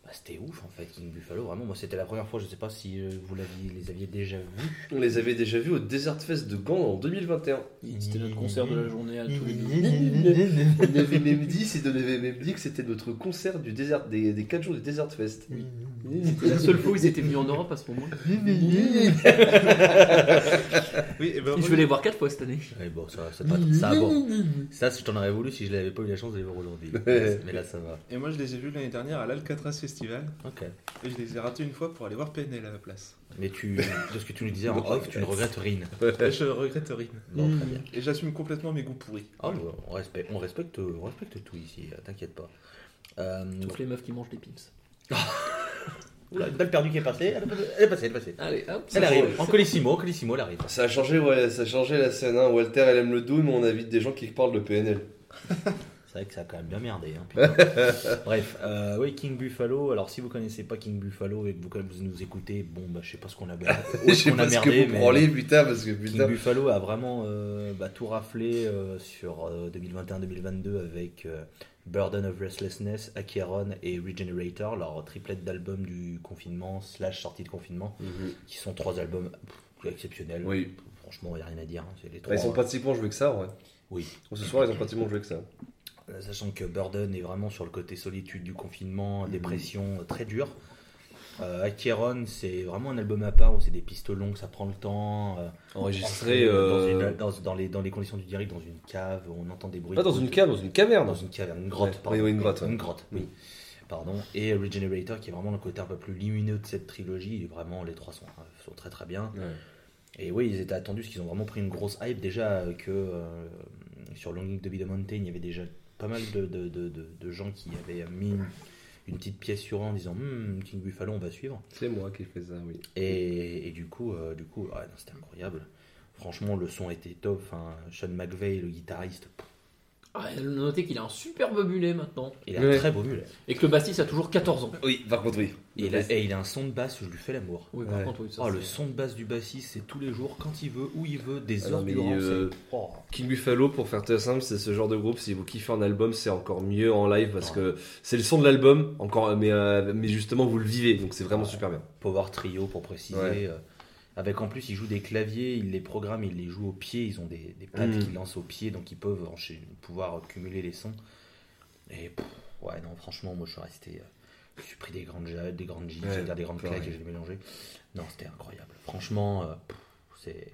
Bah, c'était ouf en fait, King Buffalo, vraiment. Moi, c'était la première fois, je sais pas si euh, vous l'aviez, les aviez déjà vus. On les avait déjà vus au Desert Fest de Gand en 2021. C'était notre concert de la journée à tous les deux. On avait même dit, c'est- on avait même dit que c'était notre concert du désert, des, des 4 jours du Desert Fest. C'était la seule fois où ils étaient venus en Europe à ce moment. Oui, et ben, Je vais les voir quatre fois cette année. Ouais, bon, ça, c'est pas, ça va, bon. Ça, je t'en aurais voulu si je n'avais pas eu la chance de les voir aujourd'hui. Mais là, ça va. et moi, je les ai vus l'année dernière à l'Alcatraz Festival. Ok. Et je les ai ratés une fois pour aller voir PNL à la place. Mais tu, de ce que tu nous disais en off, tu ne regrettes rien. Je regrette rien. Bon, très bien. Et j'assume complètement mes goûts pourris. Ah, on, respecte, on, respecte, on respecte tout ici, euh, t'inquiète pas. Euh, Sauf les meufs qui mangent des pims. oula, une balle perdue qui est passée, elle est passée, elle est passée. Allez, hop. Elle arrive, en colissimo, colissimo, elle arrive. Ça a changé, ouais, ça a changé la scène. Hein. Walter, elle aime le doom, mais on invite des gens qui parlent de PNL. C'est vrai que ça a quand même bien merdé. Hein. Bref, euh, oui, King Buffalo. Alors, si vous connaissez pas King Buffalo et que vous, nous écoutez, bon, bah, je sais pas ce qu'on a, où Je sais qu'on a pas ce que merdé, vous mais branlez, putain, parce que King putain. Buffalo a vraiment euh, bah, tout raflé euh, sur euh, 2021-2022 avec euh, Burden of Restlessness, Acheron et Regenerator, leur triplette d'albums du confinement slash sortie de confinement, Mhm. qui sont trois albums pff, exceptionnels. Oui. Franchement, il n'y a rien à dire. hein, les Bah, trois. ils sont pratiquement joués que ça, ouais. Oui. Ce soir, ils ont pratiquement joué que ça. Euh, Sachant que Burden est vraiment sur le côté solitude du confinement, Mhm. dépression euh, très dure. Euh, Acheron, c'est vraiment un album à part où c'est des pistes longues, ça prend le temps. euh, Enregistré. dans, euh, une- dans- dans les, dans les conditions du direct, dans une cave, où on entend des bruits. Pas dans une cave, dans une caverne. Dans une caverne, une grotte, Ouais, pardon. oui, une grotte. Une grotte, oui. Pardon. Et Regenerator, qui est vraiment le côté un peu plus lumineux de cette trilogie. Et vraiment, les trois sont, sont très très bien. Ouais. Et oui, ils étaient attendus parce qu'ils ont vraiment pris une grosse hype. Déjà que sur Longing to be the Mountain, il y avait déjà pas mal de, de, de, gens qui avaient mis une, une petite pièce sur un en disant Hmm, King Buffalo, on va suivre. C'est moi qui fais ça, oui. Et, et du coup, euh, du coup non, c'était incroyable. Franchement, le son était top. Enfin, Sean McVeigh, le guitariste, pff, Ah, notez qu'il a un superbe mulet maintenant. il a Ouais. un très beau mulet. Et que le bassiste a toujours 14 ans. Oui, par contre, oui. Et il, a, et il a un son de basse, je lui fais l'amour. Oui, par Ouais. contre, oui. ça, Oh, le c'est- son de basse du bassiste, c'est tous les jours, quand il veut, où il veut, des Ah heures mais, durant. euh, c'est- oh. King Buffalo, pour faire très simple, c'est ce genre de groupe. Si vous kiffez un album, c'est encore mieux en live parce que c'est le son de l'album, encore, mais, euh, mais justement vous le vivez, donc c'est vraiment super bien. Power Trio pour préciser. Ouais. euh, avec en plus, ils jouent des claviers, ils les programment, ils les jouent au pied, ils ont des, des pads Mm. qu'ils lancent au pied, donc ils peuvent enchaîner- pouvoir cumuler les sons. Et pff, ouais, non, franchement, moi je suis resté. euh, je suis pris des grandes ja- des grandes J, Ouais, c'est-à-dire des grandes claques et je les mélangeais. Non, c'était incroyable. Franchement, euh, c'est.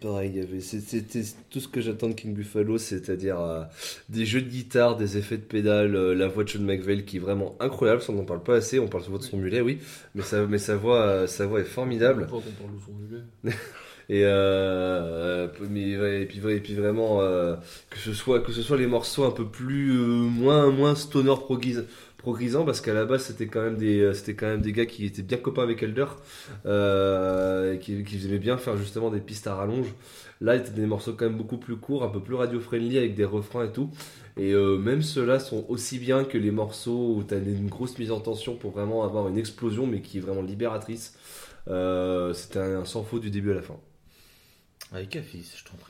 Pareil, y avait- c'était tout ce que j'attends de King Buffalo, c'est-à-dire euh, des jeux de guitare, des effets de pédale, euh, la voix de Sean McVeigh qui est vraiment incroyable, ça on n'en parle pas assez, on parle souvent de son mulet, oui, mais, sa, mais sa, voix, euh, sa voix est formidable. Faut qu'on parle de son mulet? Et, mais, ouais, et, puis, ouais, et puis vraiment, que, ce soit, que ce soit les morceaux un peu plus, moins, moins stoner progris- progressant, parce qu'à la base c'était quand, même des, euh, c'était quand même des gars qui étaient bien copains avec Elder, euh, et qui, qui bien faire justement des pistes à rallonge. Là, c'était des morceaux quand même beaucoup plus courts, un peu plus radio-friendly avec des refrains et tout. Et euh, même ceux-là sont aussi bien que les morceaux où tu as une grosse mise en tension pour vraiment avoir une explosion, mais qui est vraiment libératrice. C'était un, un sans du début à la fin. Avec Afis, je t'en prie.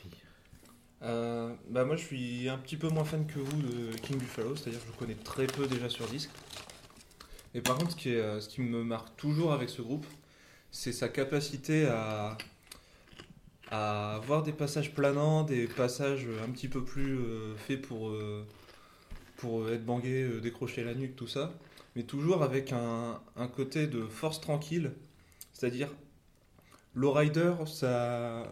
Euh, bah moi je suis un petit peu moins fan que vous de King Buffalo, c'est-à-dire que je connais très peu déjà sur disque. Et par contre ce qui, est, euh, ce qui me marque toujours avec ce groupe, c'est sa capacité à, à avoir des passages planants, des passages un petit peu plus euh, faits pour, euh, pour être bangué, décrocher la nuque, tout ça, mais toujours avec un, un côté de force tranquille, c'est-à-dire Lowrider, ça,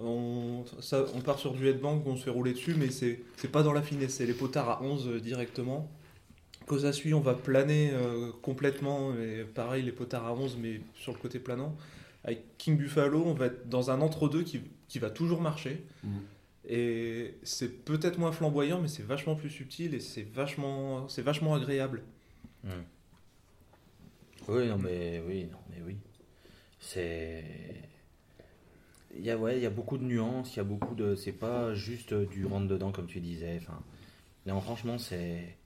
on, ça, on part sur du headbang, on se fait rouler dessus, mais c'est c'est pas dans la finesse, c'est les potards à 11 euh, directement. Kosasui, on va planer euh, complètement, et pareil, les potards à 11, mais sur le côté planant. Avec King Buffalo, on va être dans un entre-deux qui, qui va toujours marcher. Mhm. Et c'est peut-être moins flamboyant, mais c'est vachement plus subtil et c'est vachement, c'est vachement agréable. Oui, non, mais oui, non, mais oui. C'est. Il y, a, ouais, il y a beaucoup de nuances, il y a beaucoup de. C'est pas juste du rentre-dedans, comme tu disais. Enfin, non, franchement, c'est.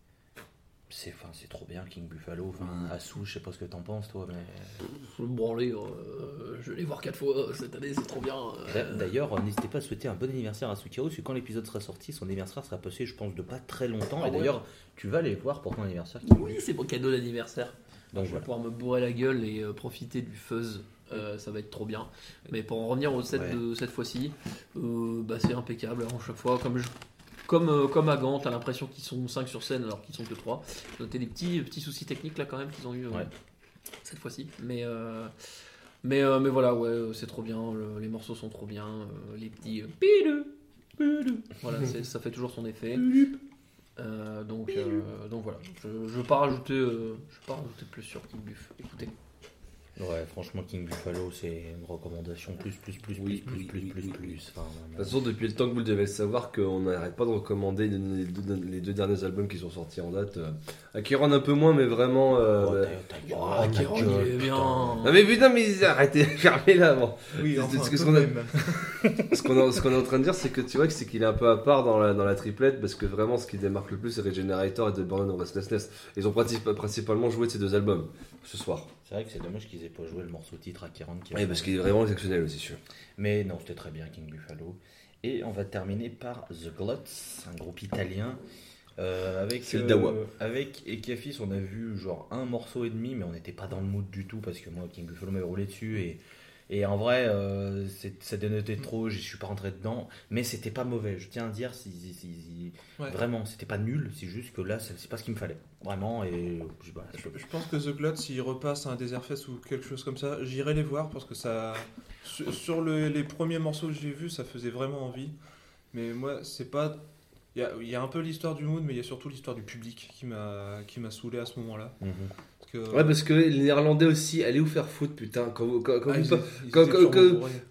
C'est enfin, c'est trop bien, King Buffalo. Enfin, Assou, je sais pas ce que t'en penses, toi, mais. Branler, euh, je vais les voir 4 fois euh, cette année, c'est trop bien. euh. D'ailleurs, n'hésitez pas à souhaiter un bon anniversaire à Sukiro, parce que quand l'épisode sera sorti, son anniversaire sera passé, je pense, de pas très longtemps. Ah et ouais. d'ailleurs, tu vas les voir pour ton anniversaire. King Oui, c'est mon cadeau d'anniversaire. Donc je vais voilà. pouvoir me bourrer la gueule et euh, profiter du fuzz. Euh, ça va être trop bien. Mais pour en revenir au set Ouais. de cette fois-ci, euh, bah, c'est impeccable. À chaque fois, comme, je- comme, euh, comme à Gand, t'as l'impression qu'ils sont 5 sur scène alors qu'ils sont que 3. J'ai noté des petits, petits soucis techniques là quand même qu'ils ont eu Ouais. cette fois-ci. Mais, mais, mais voilà, ouais, c'est trop bien. le- les morceaux sont trop bien. les petits. Voilà, ça fait toujours son effet. Euh, donc, euh, donc voilà, je ne veux pas rajouter, euh, je pas rajouter plus sur King Buff. Écoutez, Ouais, franchement, King Buffalo, c'est une recommandation plus, plus, plus, plus, Oui, plus, oui, plus, oui, plus, oui, plus. Enfin, De toute façon, depuis le temps que vous le devez le savoir, qu'on n'arrête pas de recommander les deux, les deux derniers albums qui sont sortis en date. Euh, Akiron un peu moins, mais vraiment. euh, Oh, bah- Oh, ta Akiron, il est bien. putain. Non mais putain, mais arrêtez, fermez-la. Bon. Oui, enfin, ce de qu'on a- même. Ce qu'on est, ce en train de dire, c'est que tu vois que c'est qu'il est un peu à part dans la, dans la triplette, parce que vraiment, ce qui démarque le plus, c'est Regenerator et The Burn of Restlessness. Ils ont princi- principalement joué de ces deux albums ce soir. C'est vrai que c'est dommage qu'ils aient pas joué le morceau titre à 40 qui Oui, parce qu'il est vraiment exceptionnel aussi, sûr. Mais non, c'était très bien King Buffalo. Et on va terminer par The Gluts, un groupe italien. euh, avec C'est le Dawa. avec Ekafis, on a vu genre un morceau et demi, mais on n'était pas dans le mood du tout parce que moi, King Buffalo m'avait roulé dessus et, et en vrai, euh, ça dénotait trop, je suis pas rentré dedans, mais c'était pas mauvais. Je tiens à dire, si, si- si- Ouais. vraiment, c'était pas nul, c'est juste que là, c'est pas ce qu'il me fallait, vraiment. Et je je pense que The Glut, s'il repasse à un Desert Fest ou quelque chose comme ça, j'irai les voir parce que ça. Sur, sur le- les premiers morceaux que j'ai vus, ça faisait vraiment envie. Mais moi, c'est pas. Il y a, il y a un peu l'histoire du mood, mais il y a surtout l'histoire du public qui m'a qui m'a saoulé à ce moment-là. Mhm. Que. Ouais, parce que les Néerlandais aussi, allez vous faire foutre, putain. Quand, quand, quand Ah, vous ils- quand-.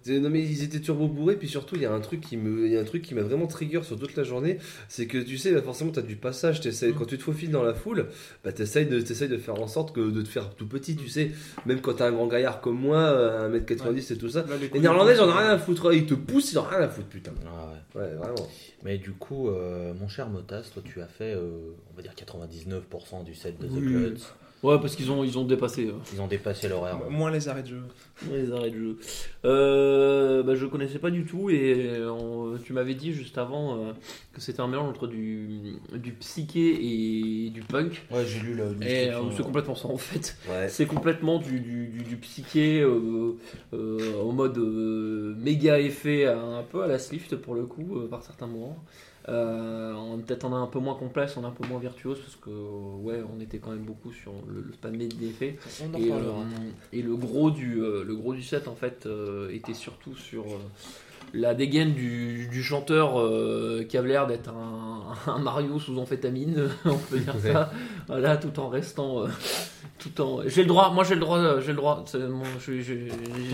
Non mais ils étaient turbo bourrés puis surtout il y a un truc qui me il y a un truc qui m'a vraiment trigger sur toute la journée c'est que tu sais bah, forcément tu as du passage t'essayes- Mm. quand tu te faufiles dans la foule bah t'essayes de t'essayes de faire en sorte que de te faire tout petit tu sais même quand t'es un grand gaillard comme moi euh, 1m90 et tout ça Là, les néerlandais j'en ai rien à foutre ils te poussent ils en ont rien à foutre putain Ah ouais. ouais vraiment Mais du coup, euh, mon cher Motas, toi tu as fait, euh, on va dire 99% du set de The. Clutch. Ouais, parce qu'ils ont, ils ont dépassé euh, Ils ont dépassé l'horaire. Moins les arrêts de jeu. les arrêts de jeu. Euh, bah, je connaissais pas du tout et on- tu m'avais dit juste avant euh, que c'était un mélange entre du, du psyché et du punk. Ouais, j'ai lu la Et euh, c'est complètement ça en fait. ouais C'est complètement du, du, du- du psyché euh, euh, en mode euh, méga effet, un peu à la Swift pour le coup, euh, par certains moments. Euh, on- Peut-être on a un peu moins complexe, on est un peu moins virtuose parce que ouais, on était quand même beaucoup sur le, le. On en Et, euh, et le gros du euh, le gros du set en fait euh, était surtout sur la dégaine du, du chanteur euh, qui avait l'air d'être un, un Mario sous amphétamine, on peut dire ça. Voilà, tout en restant euh, tout en j'ai le droit, moi j'ai le droit, euh, j'ai le droit. Mon, j'ai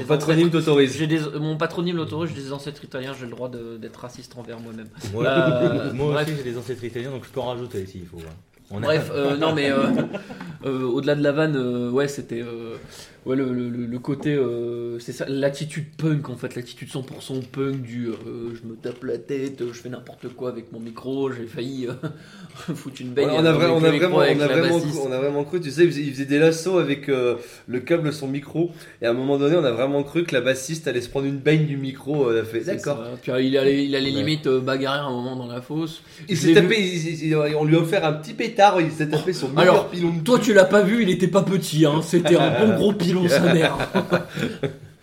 patronyme t'autorise j'ai des, mon patronyme l'autorise, j'ai des ancêtres italiens, j'ai le droit de- d'être raciste envers moi-même. Moi, Euh, moi bref. aussi j'ai des ancêtres italiens donc je peux en rajouter s'il faut. hein. On Bref, non mais au-delà de la vanne, ouais, c'était ouais, le, le- le- côté, euh, c'est ça, l'attitude punk en fait, l'attitude 100% punk du euh, je me tape la tête, je fais n'importe quoi avec mon micro, j'ai failli euh, foutre une baigne. on, a on a vraiment, on, a vraiment cru, on a vraiment cru, tu sais, il faisait, il faisait des lassos avec euh, le câble de son micro, et à un moment donné, on a vraiment cru que la bassiste allait se prendre une baigne du micro. A fait, d'accord. Puis euh, il allait, il allait Ouais. limite euh, bagarrer un moment dans la fosse. Il s'est tapé, il- il- on lui a offert un petit pétard, il s'est tapé son meilleur Alors, pilon Toi tu l'as pas vu, il était pas petit, hein. c'était un bon gros pilon sa mère.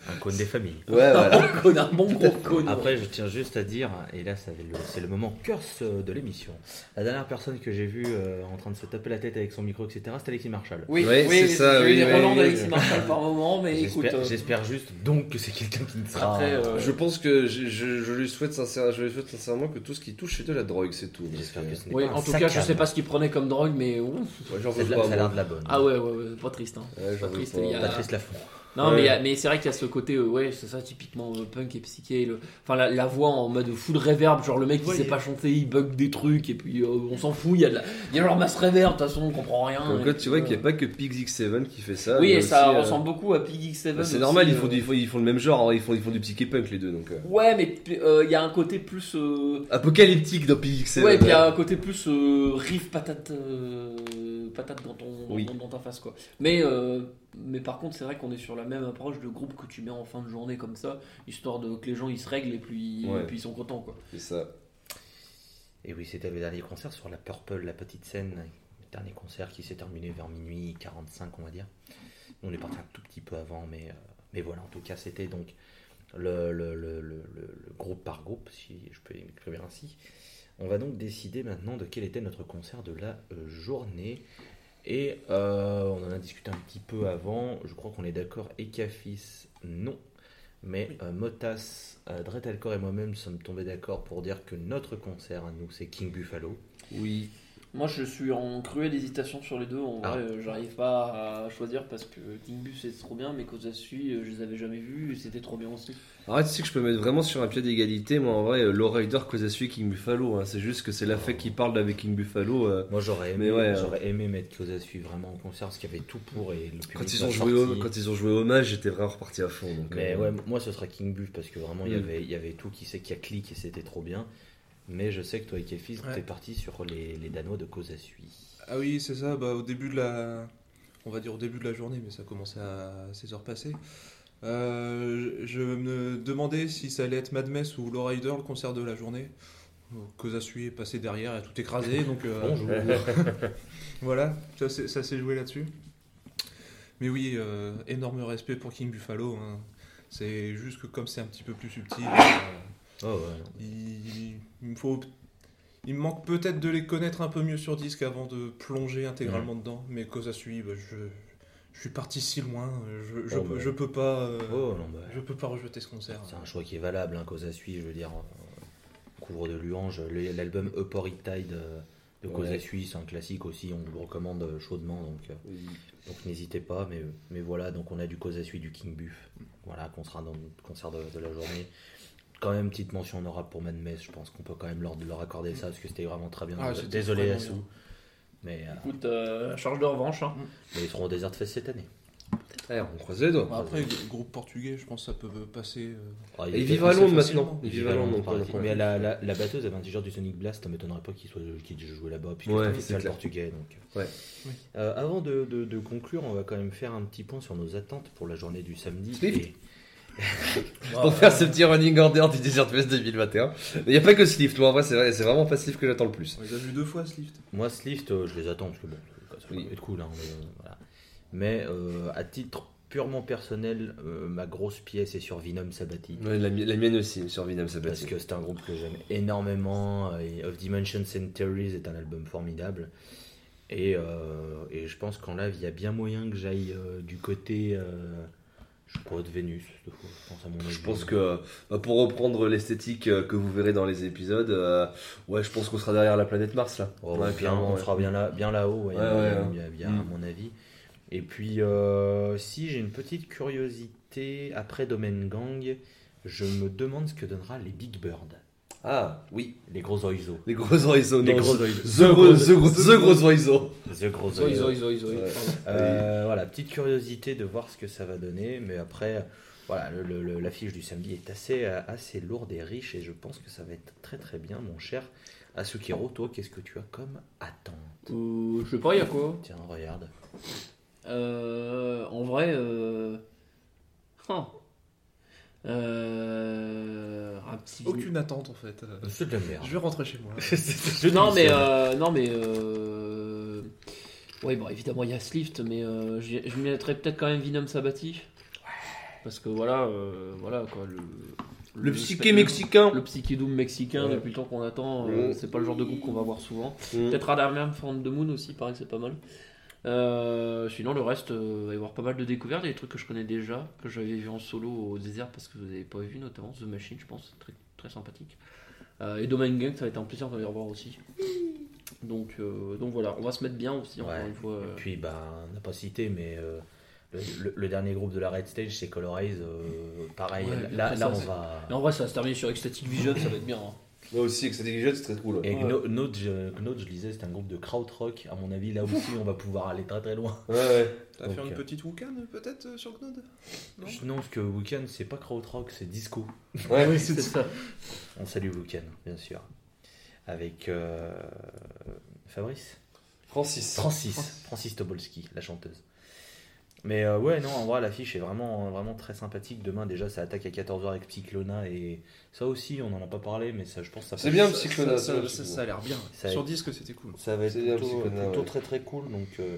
Un cône des familles. Ouais, voilà. un connard, bon gros connard. Après, je tiens juste à dire, et là, c'est le moment curse euh, de l'émission. La dernière personne que j'ai vue euh, en train de se taper la tête avec son micro, etc., c'était Alexis Marshall. Oui, Ouais, oui, c'est ça, j'ai eu oui, des oui, relents oui, d'Alexis oui. Marshall par moment, mais écoute. J'espère euh, j'espère juste donc que c'est quelqu'un qui ne sera. Après, euh, Je pense que je, je- je lui souhaite sincère- je lui souhaite sincèrement que tout ce qui touche c'est de la drogue, c'est tout. J'espère que ce n'est Oui, pas un en tout cas, je saccade. sais pas ce qu'il prenait comme drogue, mais ouf. Ouais, j'en C'est veux de la- pas. ça a l'air de la bonne. Ah ouais, ouais, ouais, pas triste. Hein. Pas triste, Patrice Lafont. Non, Ouais. mais, il y a- mais c'est vrai qu'il y a ce côté, euh, ouais, c'est ça, typiquement euh, punk et psyché. Le... Enfin, la, la voix en mode full reverb, genre le mec qui Ouais, sait pas chanter, il bug des trucs, et puis euh, on s'en fout, il y a, de la... y a genre masse reverb, de toute façon, on comprend rien. Quoi, puis, tu vois qu'il n'y a pas que Pix7 qui fait ça. Oui, et ça aussi, ressemble beaucoup à Pig X7. bah, c'est normal, ils font, du- ils, font, ils font le même genre, hein, ils font, ils font du psyché punk les deux. Donc. Ouais, mais il y a un côté plus. euh, Apocalyptique dans Pix7. Ouais, et puis il y a un côté plus riff patate, euh, patate dans, ton, Oui. dans, dans ta face quoi. Mais, euh, mais par contre, c'est vrai qu'on est sur la même approche de groupe que tu mets en fin de journée comme ça, histoire de que les gens ils se règlent et puis, Ouais. et puis ils sont contents quoi. C'est ça. Et oui, c'était le dernier concert sur la Purple, la petite scène. Le dernier concert qui s'est terminé vers minuit 45, on va dire. On est parti un tout petit peu avant, mais, euh, mais voilà, en tout cas, c'était donc le, le- le- le- le- le groupe par groupe, si je peux m'exprimer ainsi. On va donc décider maintenant de quel était notre concert de la euh, journée. Et euh, on en a discuté un petit peu avant. Je crois qu'on est d'accord. Ekafis, non. Mais euh, Motas, euh, et moi-même sommes tombés d'accord pour dire que notre concert à nous, c'est King Buffalo. Oui. Moi je suis en cruelle hésitation sur les deux, en Ah. vrai euh, j'arrive pas à choisir parce que King Bus c'est trop bien, mais Kozasui euh, je les avais jamais vus et c'était trop bien aussi. Alors, tu sais que je peux mettre vraiment sur un pied d'égalité. Moi, en vrai, euh, Lowrider, Kozasui, King Buffalo. hein. C'est juste que c'est l'affect qui parle avec King Buffalo. euh, Moi, j'aurais aimé, Mais ouais, j'aurais aimé mettre Kozasui vraiment en concert parce qu'il y avait tout pour et le public Quand ils, ont joué au, quand ils ont joué hommage, j'étais vraiment reparti à fond. Donc, Mais euh, ouais, moi ce serait King Buff parce que vraiment il y Mm. avait, il y avait tout qui sait qui a clic et c'était trop bien. Mais je sais que toi et Kefis, Ouais. t'es parti sur les, les Danois de Kozasui. Ah oui, c'est ça. Bah, au début de la, on va dire au début de la journée, mais ça commençait à 16 heures passées. Euh, je me demandais si ça allait être Mad Mess ou Lowrider le concert de la journée. Kozasui est passé derrière et a tout écrasé, donc euh, Bonjour. voilà, ça s'est ça s'est joué là-dessus. Mais oui, euh, énorme respect pour King Buffalo. hein. C'est juste que comme c'est un petit peu plus subtil, Oh ouais. il, il me faut. Il me manque peut-être de les connaître un peu mieux sur disque avant de plonger intégralement dedans. Mais Kozasui, bah, je, je suis parti si loin, je, je, Oh, peux, bah. je peux pas. euh, Oh non, bah, Je peux pas rejeter ce concert. c'est un choix qui est valable, hein, Kozasui, je veux dire, euh, couvre de louanges. Le- L'album Upper Tide euh, Le Ouais. Kozasui, c'est un classique aussi, on vous le recommande chaudement, donc, donc n'hésitez pas. Mais, mais voilà, donc on a du Kozasui, du King Buff, voilà, qu'on sera dans le concert de, de la journée. Quand même, petite mention honorable pour Mad Mess, je pense qu'on peut quand même leur, leur accorder ça, parce que c'était vraiment très bien. Ah, Désolé bien. mais, euh, Écoute, euh, charge de revanche. hein. mais ils seront au Desert Fest cette année. Ouais, on croise les doigts. Bah, Après, le groupe portugais, je pense que ça peut passer. euh, Ah, ils vivent à Londres maintenant. Ils vivent à Londres. Mais la, la, la batteuse avait un t-shirt du Sonic Blast, ça m'étonnerait pas qu'il soit qu'il joue là-bas, puisque Ouais, c'est clair. portugais. Donc. Ouais. Oui. Euh, avant de, de- de conclure, on va quand même faire un petit point sur nos attentes pour la journée du samedi. Pour faire ce petit running order du Desert Fest 2021. Mais il n'y a pas que Slift, moi en vrai, c'est vrai, c'est vraiment pas Slift que j'attends le plus. On les a vus deux fois, ce lift. Moi, Slift, euh, je les attends parce que bon, ça va Oui. être cool. hein, mais, euh, voilà. Mais, euh, à titre purement personnel, euh, ma grosse pièce est sur Venom Sabati. Ouais, la, mi- la mienne aussi, sur Parce Sabati. que c'est un groupe que j'aime énormément. Et Of Dimensions and Theories est un album formidable. Et, euh, et je pense qu'en live, il y a bien moyen que j'aille euh, du côté. Euh, je pas, de Vénus. Je pense, à mon Je pense que bah, pour reprendre l'esthétique euh, que vous verrez dans les épisodes, euh, ouais, je pense qu'on sera derrière la planète Mars là. Oh, Ouais, bien, clairement, on ouais. sera bien là, bien là-haut, ouais, a, Mm. à mon avis. Et puis, euh, si j'ai une petite curiosité après Domain Gang, je me demande ce que donnera les Big Bird, Ah, oui. les gros oiseaux. Les gros oiseaux. Les non, gros The, oiseaux. the gros, the gros- the gros oiseaux. The gros oiseaux. Ouais. Euh, voilà, petite curiosité de voir ce que ça va donner, mais après, voilà, l'affiche du samedi est assez, assez lourde et riche, et je pense que ça va être très très bien, mon cher Asukiro. Toi, qu'est-ce que tu as comme attente? Euh, je sais pas, il y a quoi Tiens, regarde. Euh, En vrai. Euh... Euh, un petit. Aucune attente, en fait. Euh, C'est de la merde. Je vais rentrer chez moi. Non mais euh, non mais euh... ouais bon évidemment il y a Slift mais euh, je mettrais peut-être quand même Venom Sabati parce que voilà euh, voilà quoi le Le le- psyché le- mexicain. le psyché doom mexicain Ouais. depuis le temps qu'on attend euh, Ouais. c'est pas le genre de groupe qu'on va voir souvent Mm. peut-être Radamam Fan de Moon aussi pareil c'est pas mal Euh, sinon le reste euh, il va y avoir pas mal de découvertes des trucs que je connais déjà que j'avais vu en solo au désert parce que vous avez pas vu notamment The Machine je pense très très sympathique euh, et Domain Gang, ça va être un plaisir de les revoir aussi. Donc, euh, donc voilà, on va se mettre bien aussi, encore Ouais. une fois. euh. Et puis, bah, on n'a pas cité, mais euh, le, le- le dernier groupe de la Red Stage, c'est Colorize. euh, pareil, Ouais, là, là, ça, on va. En vrai, ça va se terminer sur Ecstatic Vision, ça va être bien. hein. Moi aussi, avec cette église, c'est très cool. ouais. Et Gnode, je, Gnode, je disais, c'est un groupe de krautrock. À mon avis, là aussi, on va pouvoir aller très très loin. Ouais, ouais. T'as Donc, fait une euh, petite Wukan, peut-être, euh, sur Gnode Non? Non, parce que Weekend, c'est pas krautrock, c'est disco. Ouais, Oui, c'est ça. On salue Weekend, bien sûr. Avec euh, Fabrice? Francis. Francis. Francis Tobolski, la chanteuse. Mais euh, ouais, non, en vrai, l'affiche est vraiment, vraiment très sympathique. Demain, déjà, ça attaque à 14h avec Psyclona. Et ça aussi, on n'en a pas parlé, mais ça, je pense que ça C'est bien, Ça- Psychona. ça, c'est ça, bien, ça, a l'air bien. Ça- Sur disque, c'était cool. Ça va être plutôt, Psychona, plutôt ouais. très très cool. Donc, euh,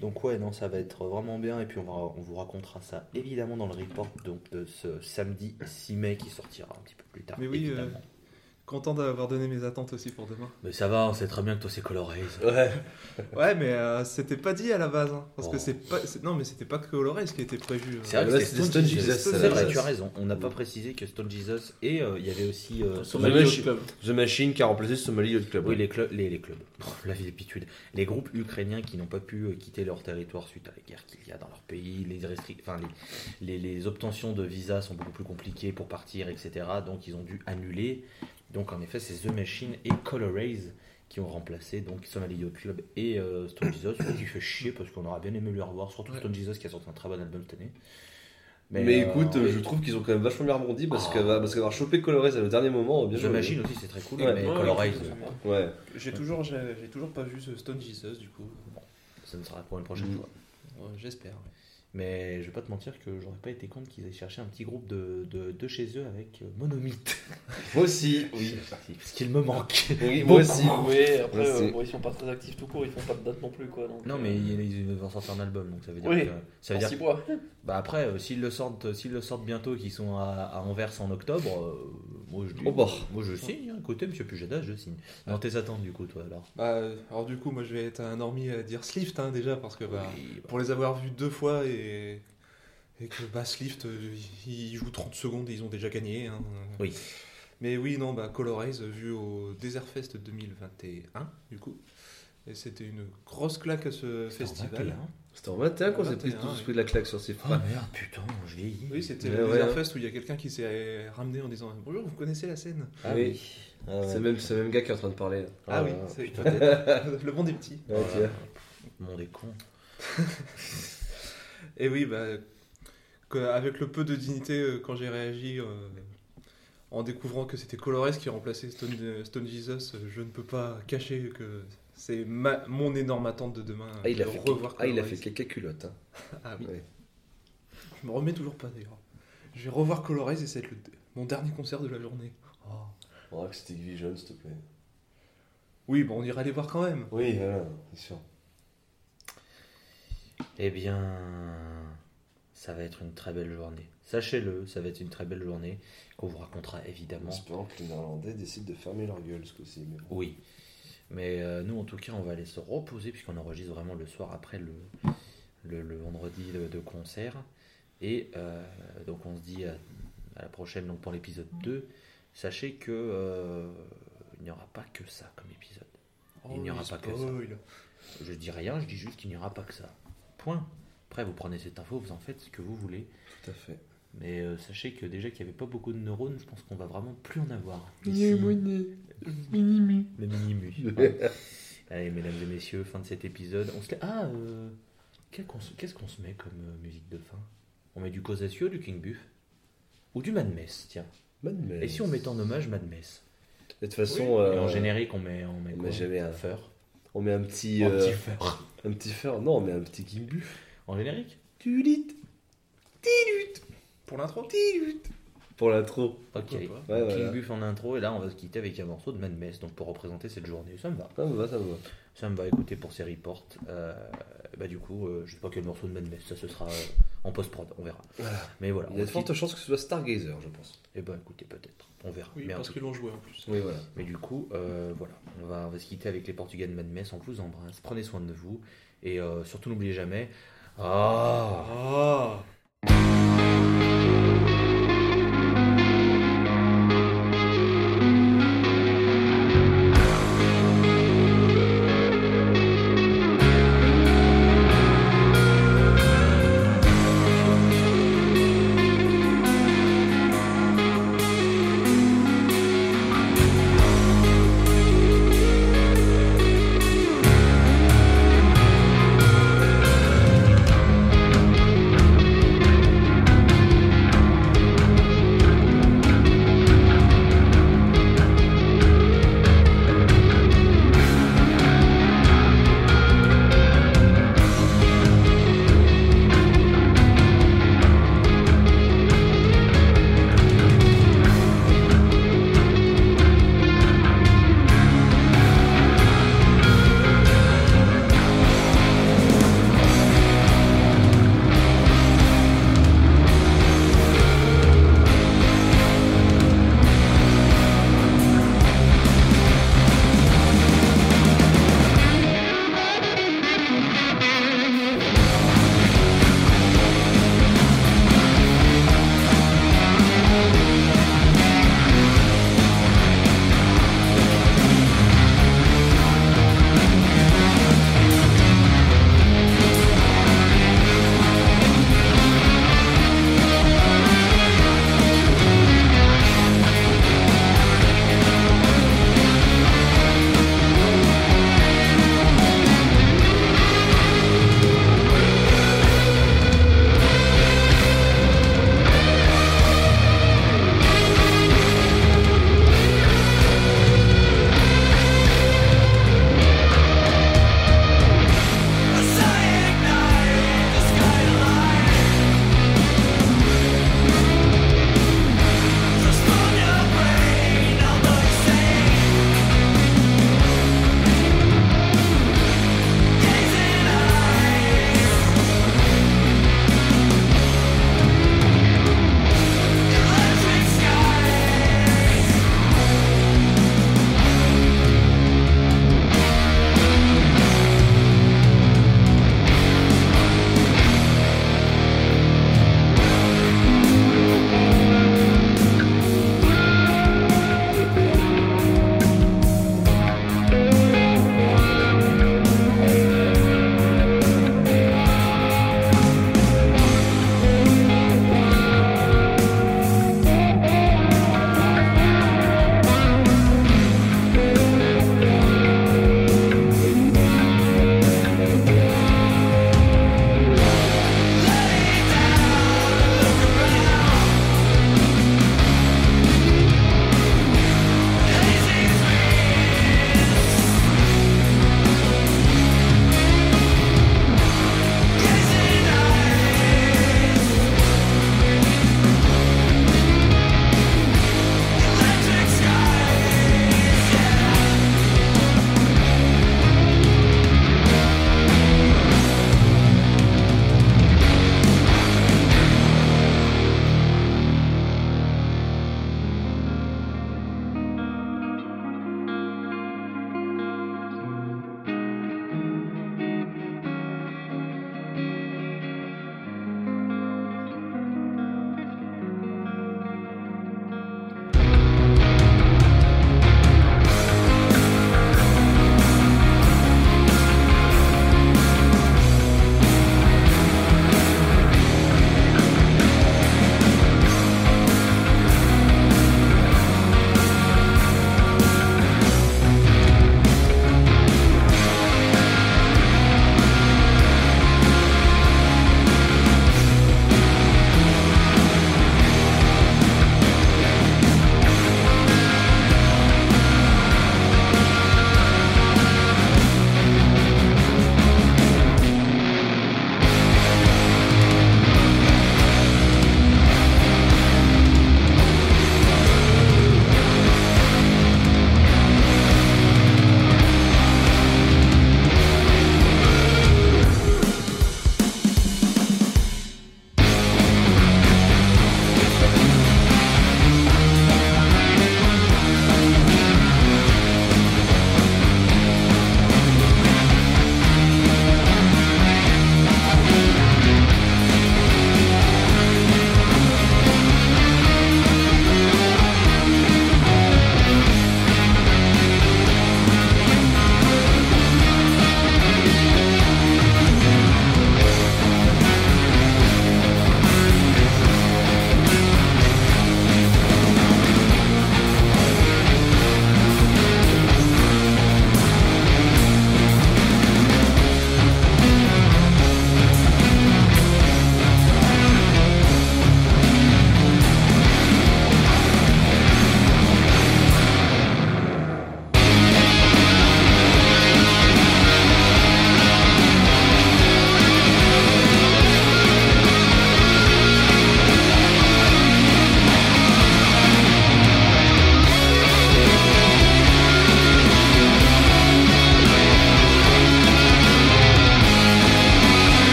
donc ouais, non, ça va être vraiment bien. Et puis on, va, on vous racontera ça évidemment dans le report donc, de ce samedi 6 mai qui sortira un petit peu plus tard. Mais oui, évidemment. Content d'avoir donné mes attentes aussi pour demain. Mais ça va, on sait très bien que toi c'est Colorize. Ouais. Ouais, mais euh, c'était pas dit à la base. hein, parce Oh. que c'est pas. c'est- Non, mais c'était pas ce qui était prévu. euh. C'est vrai c'était Stone Stone Jesus, C'est vrai, tu as raison. On n'a pas précisé que Stone Jesus et euh, il y avait aussi. euh, Somali Somali Yacht Club. The Machine qui a remplacé Somali Yacht Club. Oui, les, clubs, les, les clubs. La vieille Les groupes ukrainiens qui n'ont pas pu euh, quitter leur territoire suite à la guerre qu'il y a dans leur pays, les, enfin, les, les, les obtentions de visas sont beaucoup plus compliquées pour partir, etc. Donc ils ont dû annuler. Donc en effet, c'est The Machine et Colorize qui ont remplacé donc Somali Yacht Club et euh, Stone Jesus, ce qui fait chier parce qu'on aurait bien aimé les revoir, surtout Ouais. Stone Jesus qui a sorti un très bon album cette année. Mais, euh, écoute, euh, je trouve qu'ils ont quand même vachement bien rebondi parce Ah. qu'avoir parce qu'avoir chopé Colorez au dernier moment, bien The. Machine aussi c'est très cool, Ouais. mais Ouais, Colorize, ouais, Ouais. J'ai toujours, j'ai j'ai toujours pas vu ce Stone Jesus, du coup. ça ne sera pour une prochaine Mm. fois. Ouais, J'espère. Mais je vais pas te mentir que j'aurais pas été contre qu'ils aient cherché un petit groupe de, de, de chez eux avec euh, Monomythe. Moi aussi, oui. Parce qu'il me manque. Oui, moi aussi. Oui, après, euh, bon, ils sont pas très actifs tout court, ils font pas de date non plus. Quoi, donc, Non, euh, mais ils, ils vont sortir un album, donc ça veut dire Oui. que. Ça veut en dire six mois. Bah après, euh, s'ils le sortent, s'ils le sortent bientôt, qu'ils sont à, à Anvers en octobre, euh, moi je dis, Au bas. moi je signe. hein. Écoutez, Monsieur Pujada, je signe. Dans tes attentes du coup, toi alors. Bah, euh, alors, du coup, moi, je vais être un normie à dire Slift, hein, déjà, parce que, bah, Oui, bah, pour les avoir vus deux fois et, et que, bah, Slift, euh, ils jouent 30 secondes et ils ont déjà gagné. hein. Oui. Mais oui, non, bah, Colorize, vu au Desert Fest 2021, du coup. Et c'était une grosse claque à ce festival. C'était en 21 qu'on s'est pris 21, tous oui. pris de la claque sur ces Oh frappes. merde, putain, je vieillis. Oui, c'était le ouais. Fest où il y a quelqu'un qui s'est ramené en disant Bonjour, vous connaissez la scène? Ah Oui. oui. Ah. C'est même, c'est le même gars qui est en train de parler. là. Ah, oui, ouais, c'est le monde des petits. Ouais, vois. Le monde est con. Et oui, bah, avec le peu de dignité euh, quand j'ai réagi euh, en découvrant que c'était Colores qui remplaçait Stone, euh, Stone Jesus, je ne peux pas cacher que c'est ma- mon énorme attente de demain. Ah, il a fait, revoir ah, il a Colores. fait caca culotte. hein. Ah oui. Ouais. Je me remets toujours pas d'ailleurs. Je vais revoir Colores et c'est le- mon dernier concert de la journée. Oh. Oh, que c'était Vision, s'il te plaît. Oui, bon, on ira les voir quand même. Oui, voilà, c'est sûr. Eh bien, ça va être une très belle journée. Sachez-le, ça va être une très belle journée qu'on vous racontera En évidemment. espérant que les Néerlandais décident de fermer leur gueule ce coup-ci. bon. Oui. Mais euh, nous, en tout cas, on va aller se reposer puisqu'on enregistre vraiment le soir après le, le, le vendredi de, de concert. Et euh, donc, on se dit à, à la prochaine donc pour l'épisode 2. Sachez que euh, il n'y aura pas que ça comme épisode. Il n'y aura Oh, pas que ça. Je dis rien, je dis juste qu'il n'y aura pas que ça. Point. Après, vous prenez cette info, vous en faites ce que vous voulez. Tout à fait. Mais euh, sachez que déjà qu'il n'y avait pas beaucoup de neurones, je pense qu'on va vraiment plus en avoir. Ici, mini-mu. le mini-mu. Allez, mesdames et messieurs, fin de cet épisode. On se... Ah, euh, qu'est-ce qu'on se met comme euh, musique de fin? On met du Cosasio, du King Buff Ou du Mad Mess, tiens. Mad Mess. Et si on met en hommage Mad Mess De toute façon, Oui, Et en euh, générique, on met, on met on quoi? met jamais un- Fur. on met un petit, Un euh, petit fur. un petit fer. Non, on met un petit Kimbu. En générique? Pour l'intro? pour l'intro. Ok. Ouais, King. Buff en intro, et là on va se quitter avec un morceau de Mad Mess, donc pour représenter cette journée. Ça me va. Ça me va, ça me va. Ça me va, écouter pour ces reports. Euh, bah, du coup, euh, je sais pas quel morceau de Mad Mess, ça ce sera euh, en post-prod, on verra. Voilà. Mais voilà. Il y a de fortes chances que ce soit Stargazer, je pense. Eh ben écoutez, peut-être. On verra. Mais parce qu'ils l'ont joué en plus. Oui, voilà. Mais du coup, euh, voilà. On va, se quitter avec les Portugais de Mad Mess. On vous embrasse. Prenez soin de vous. Et surtout, n'oubliez jamais. Ah. Ah.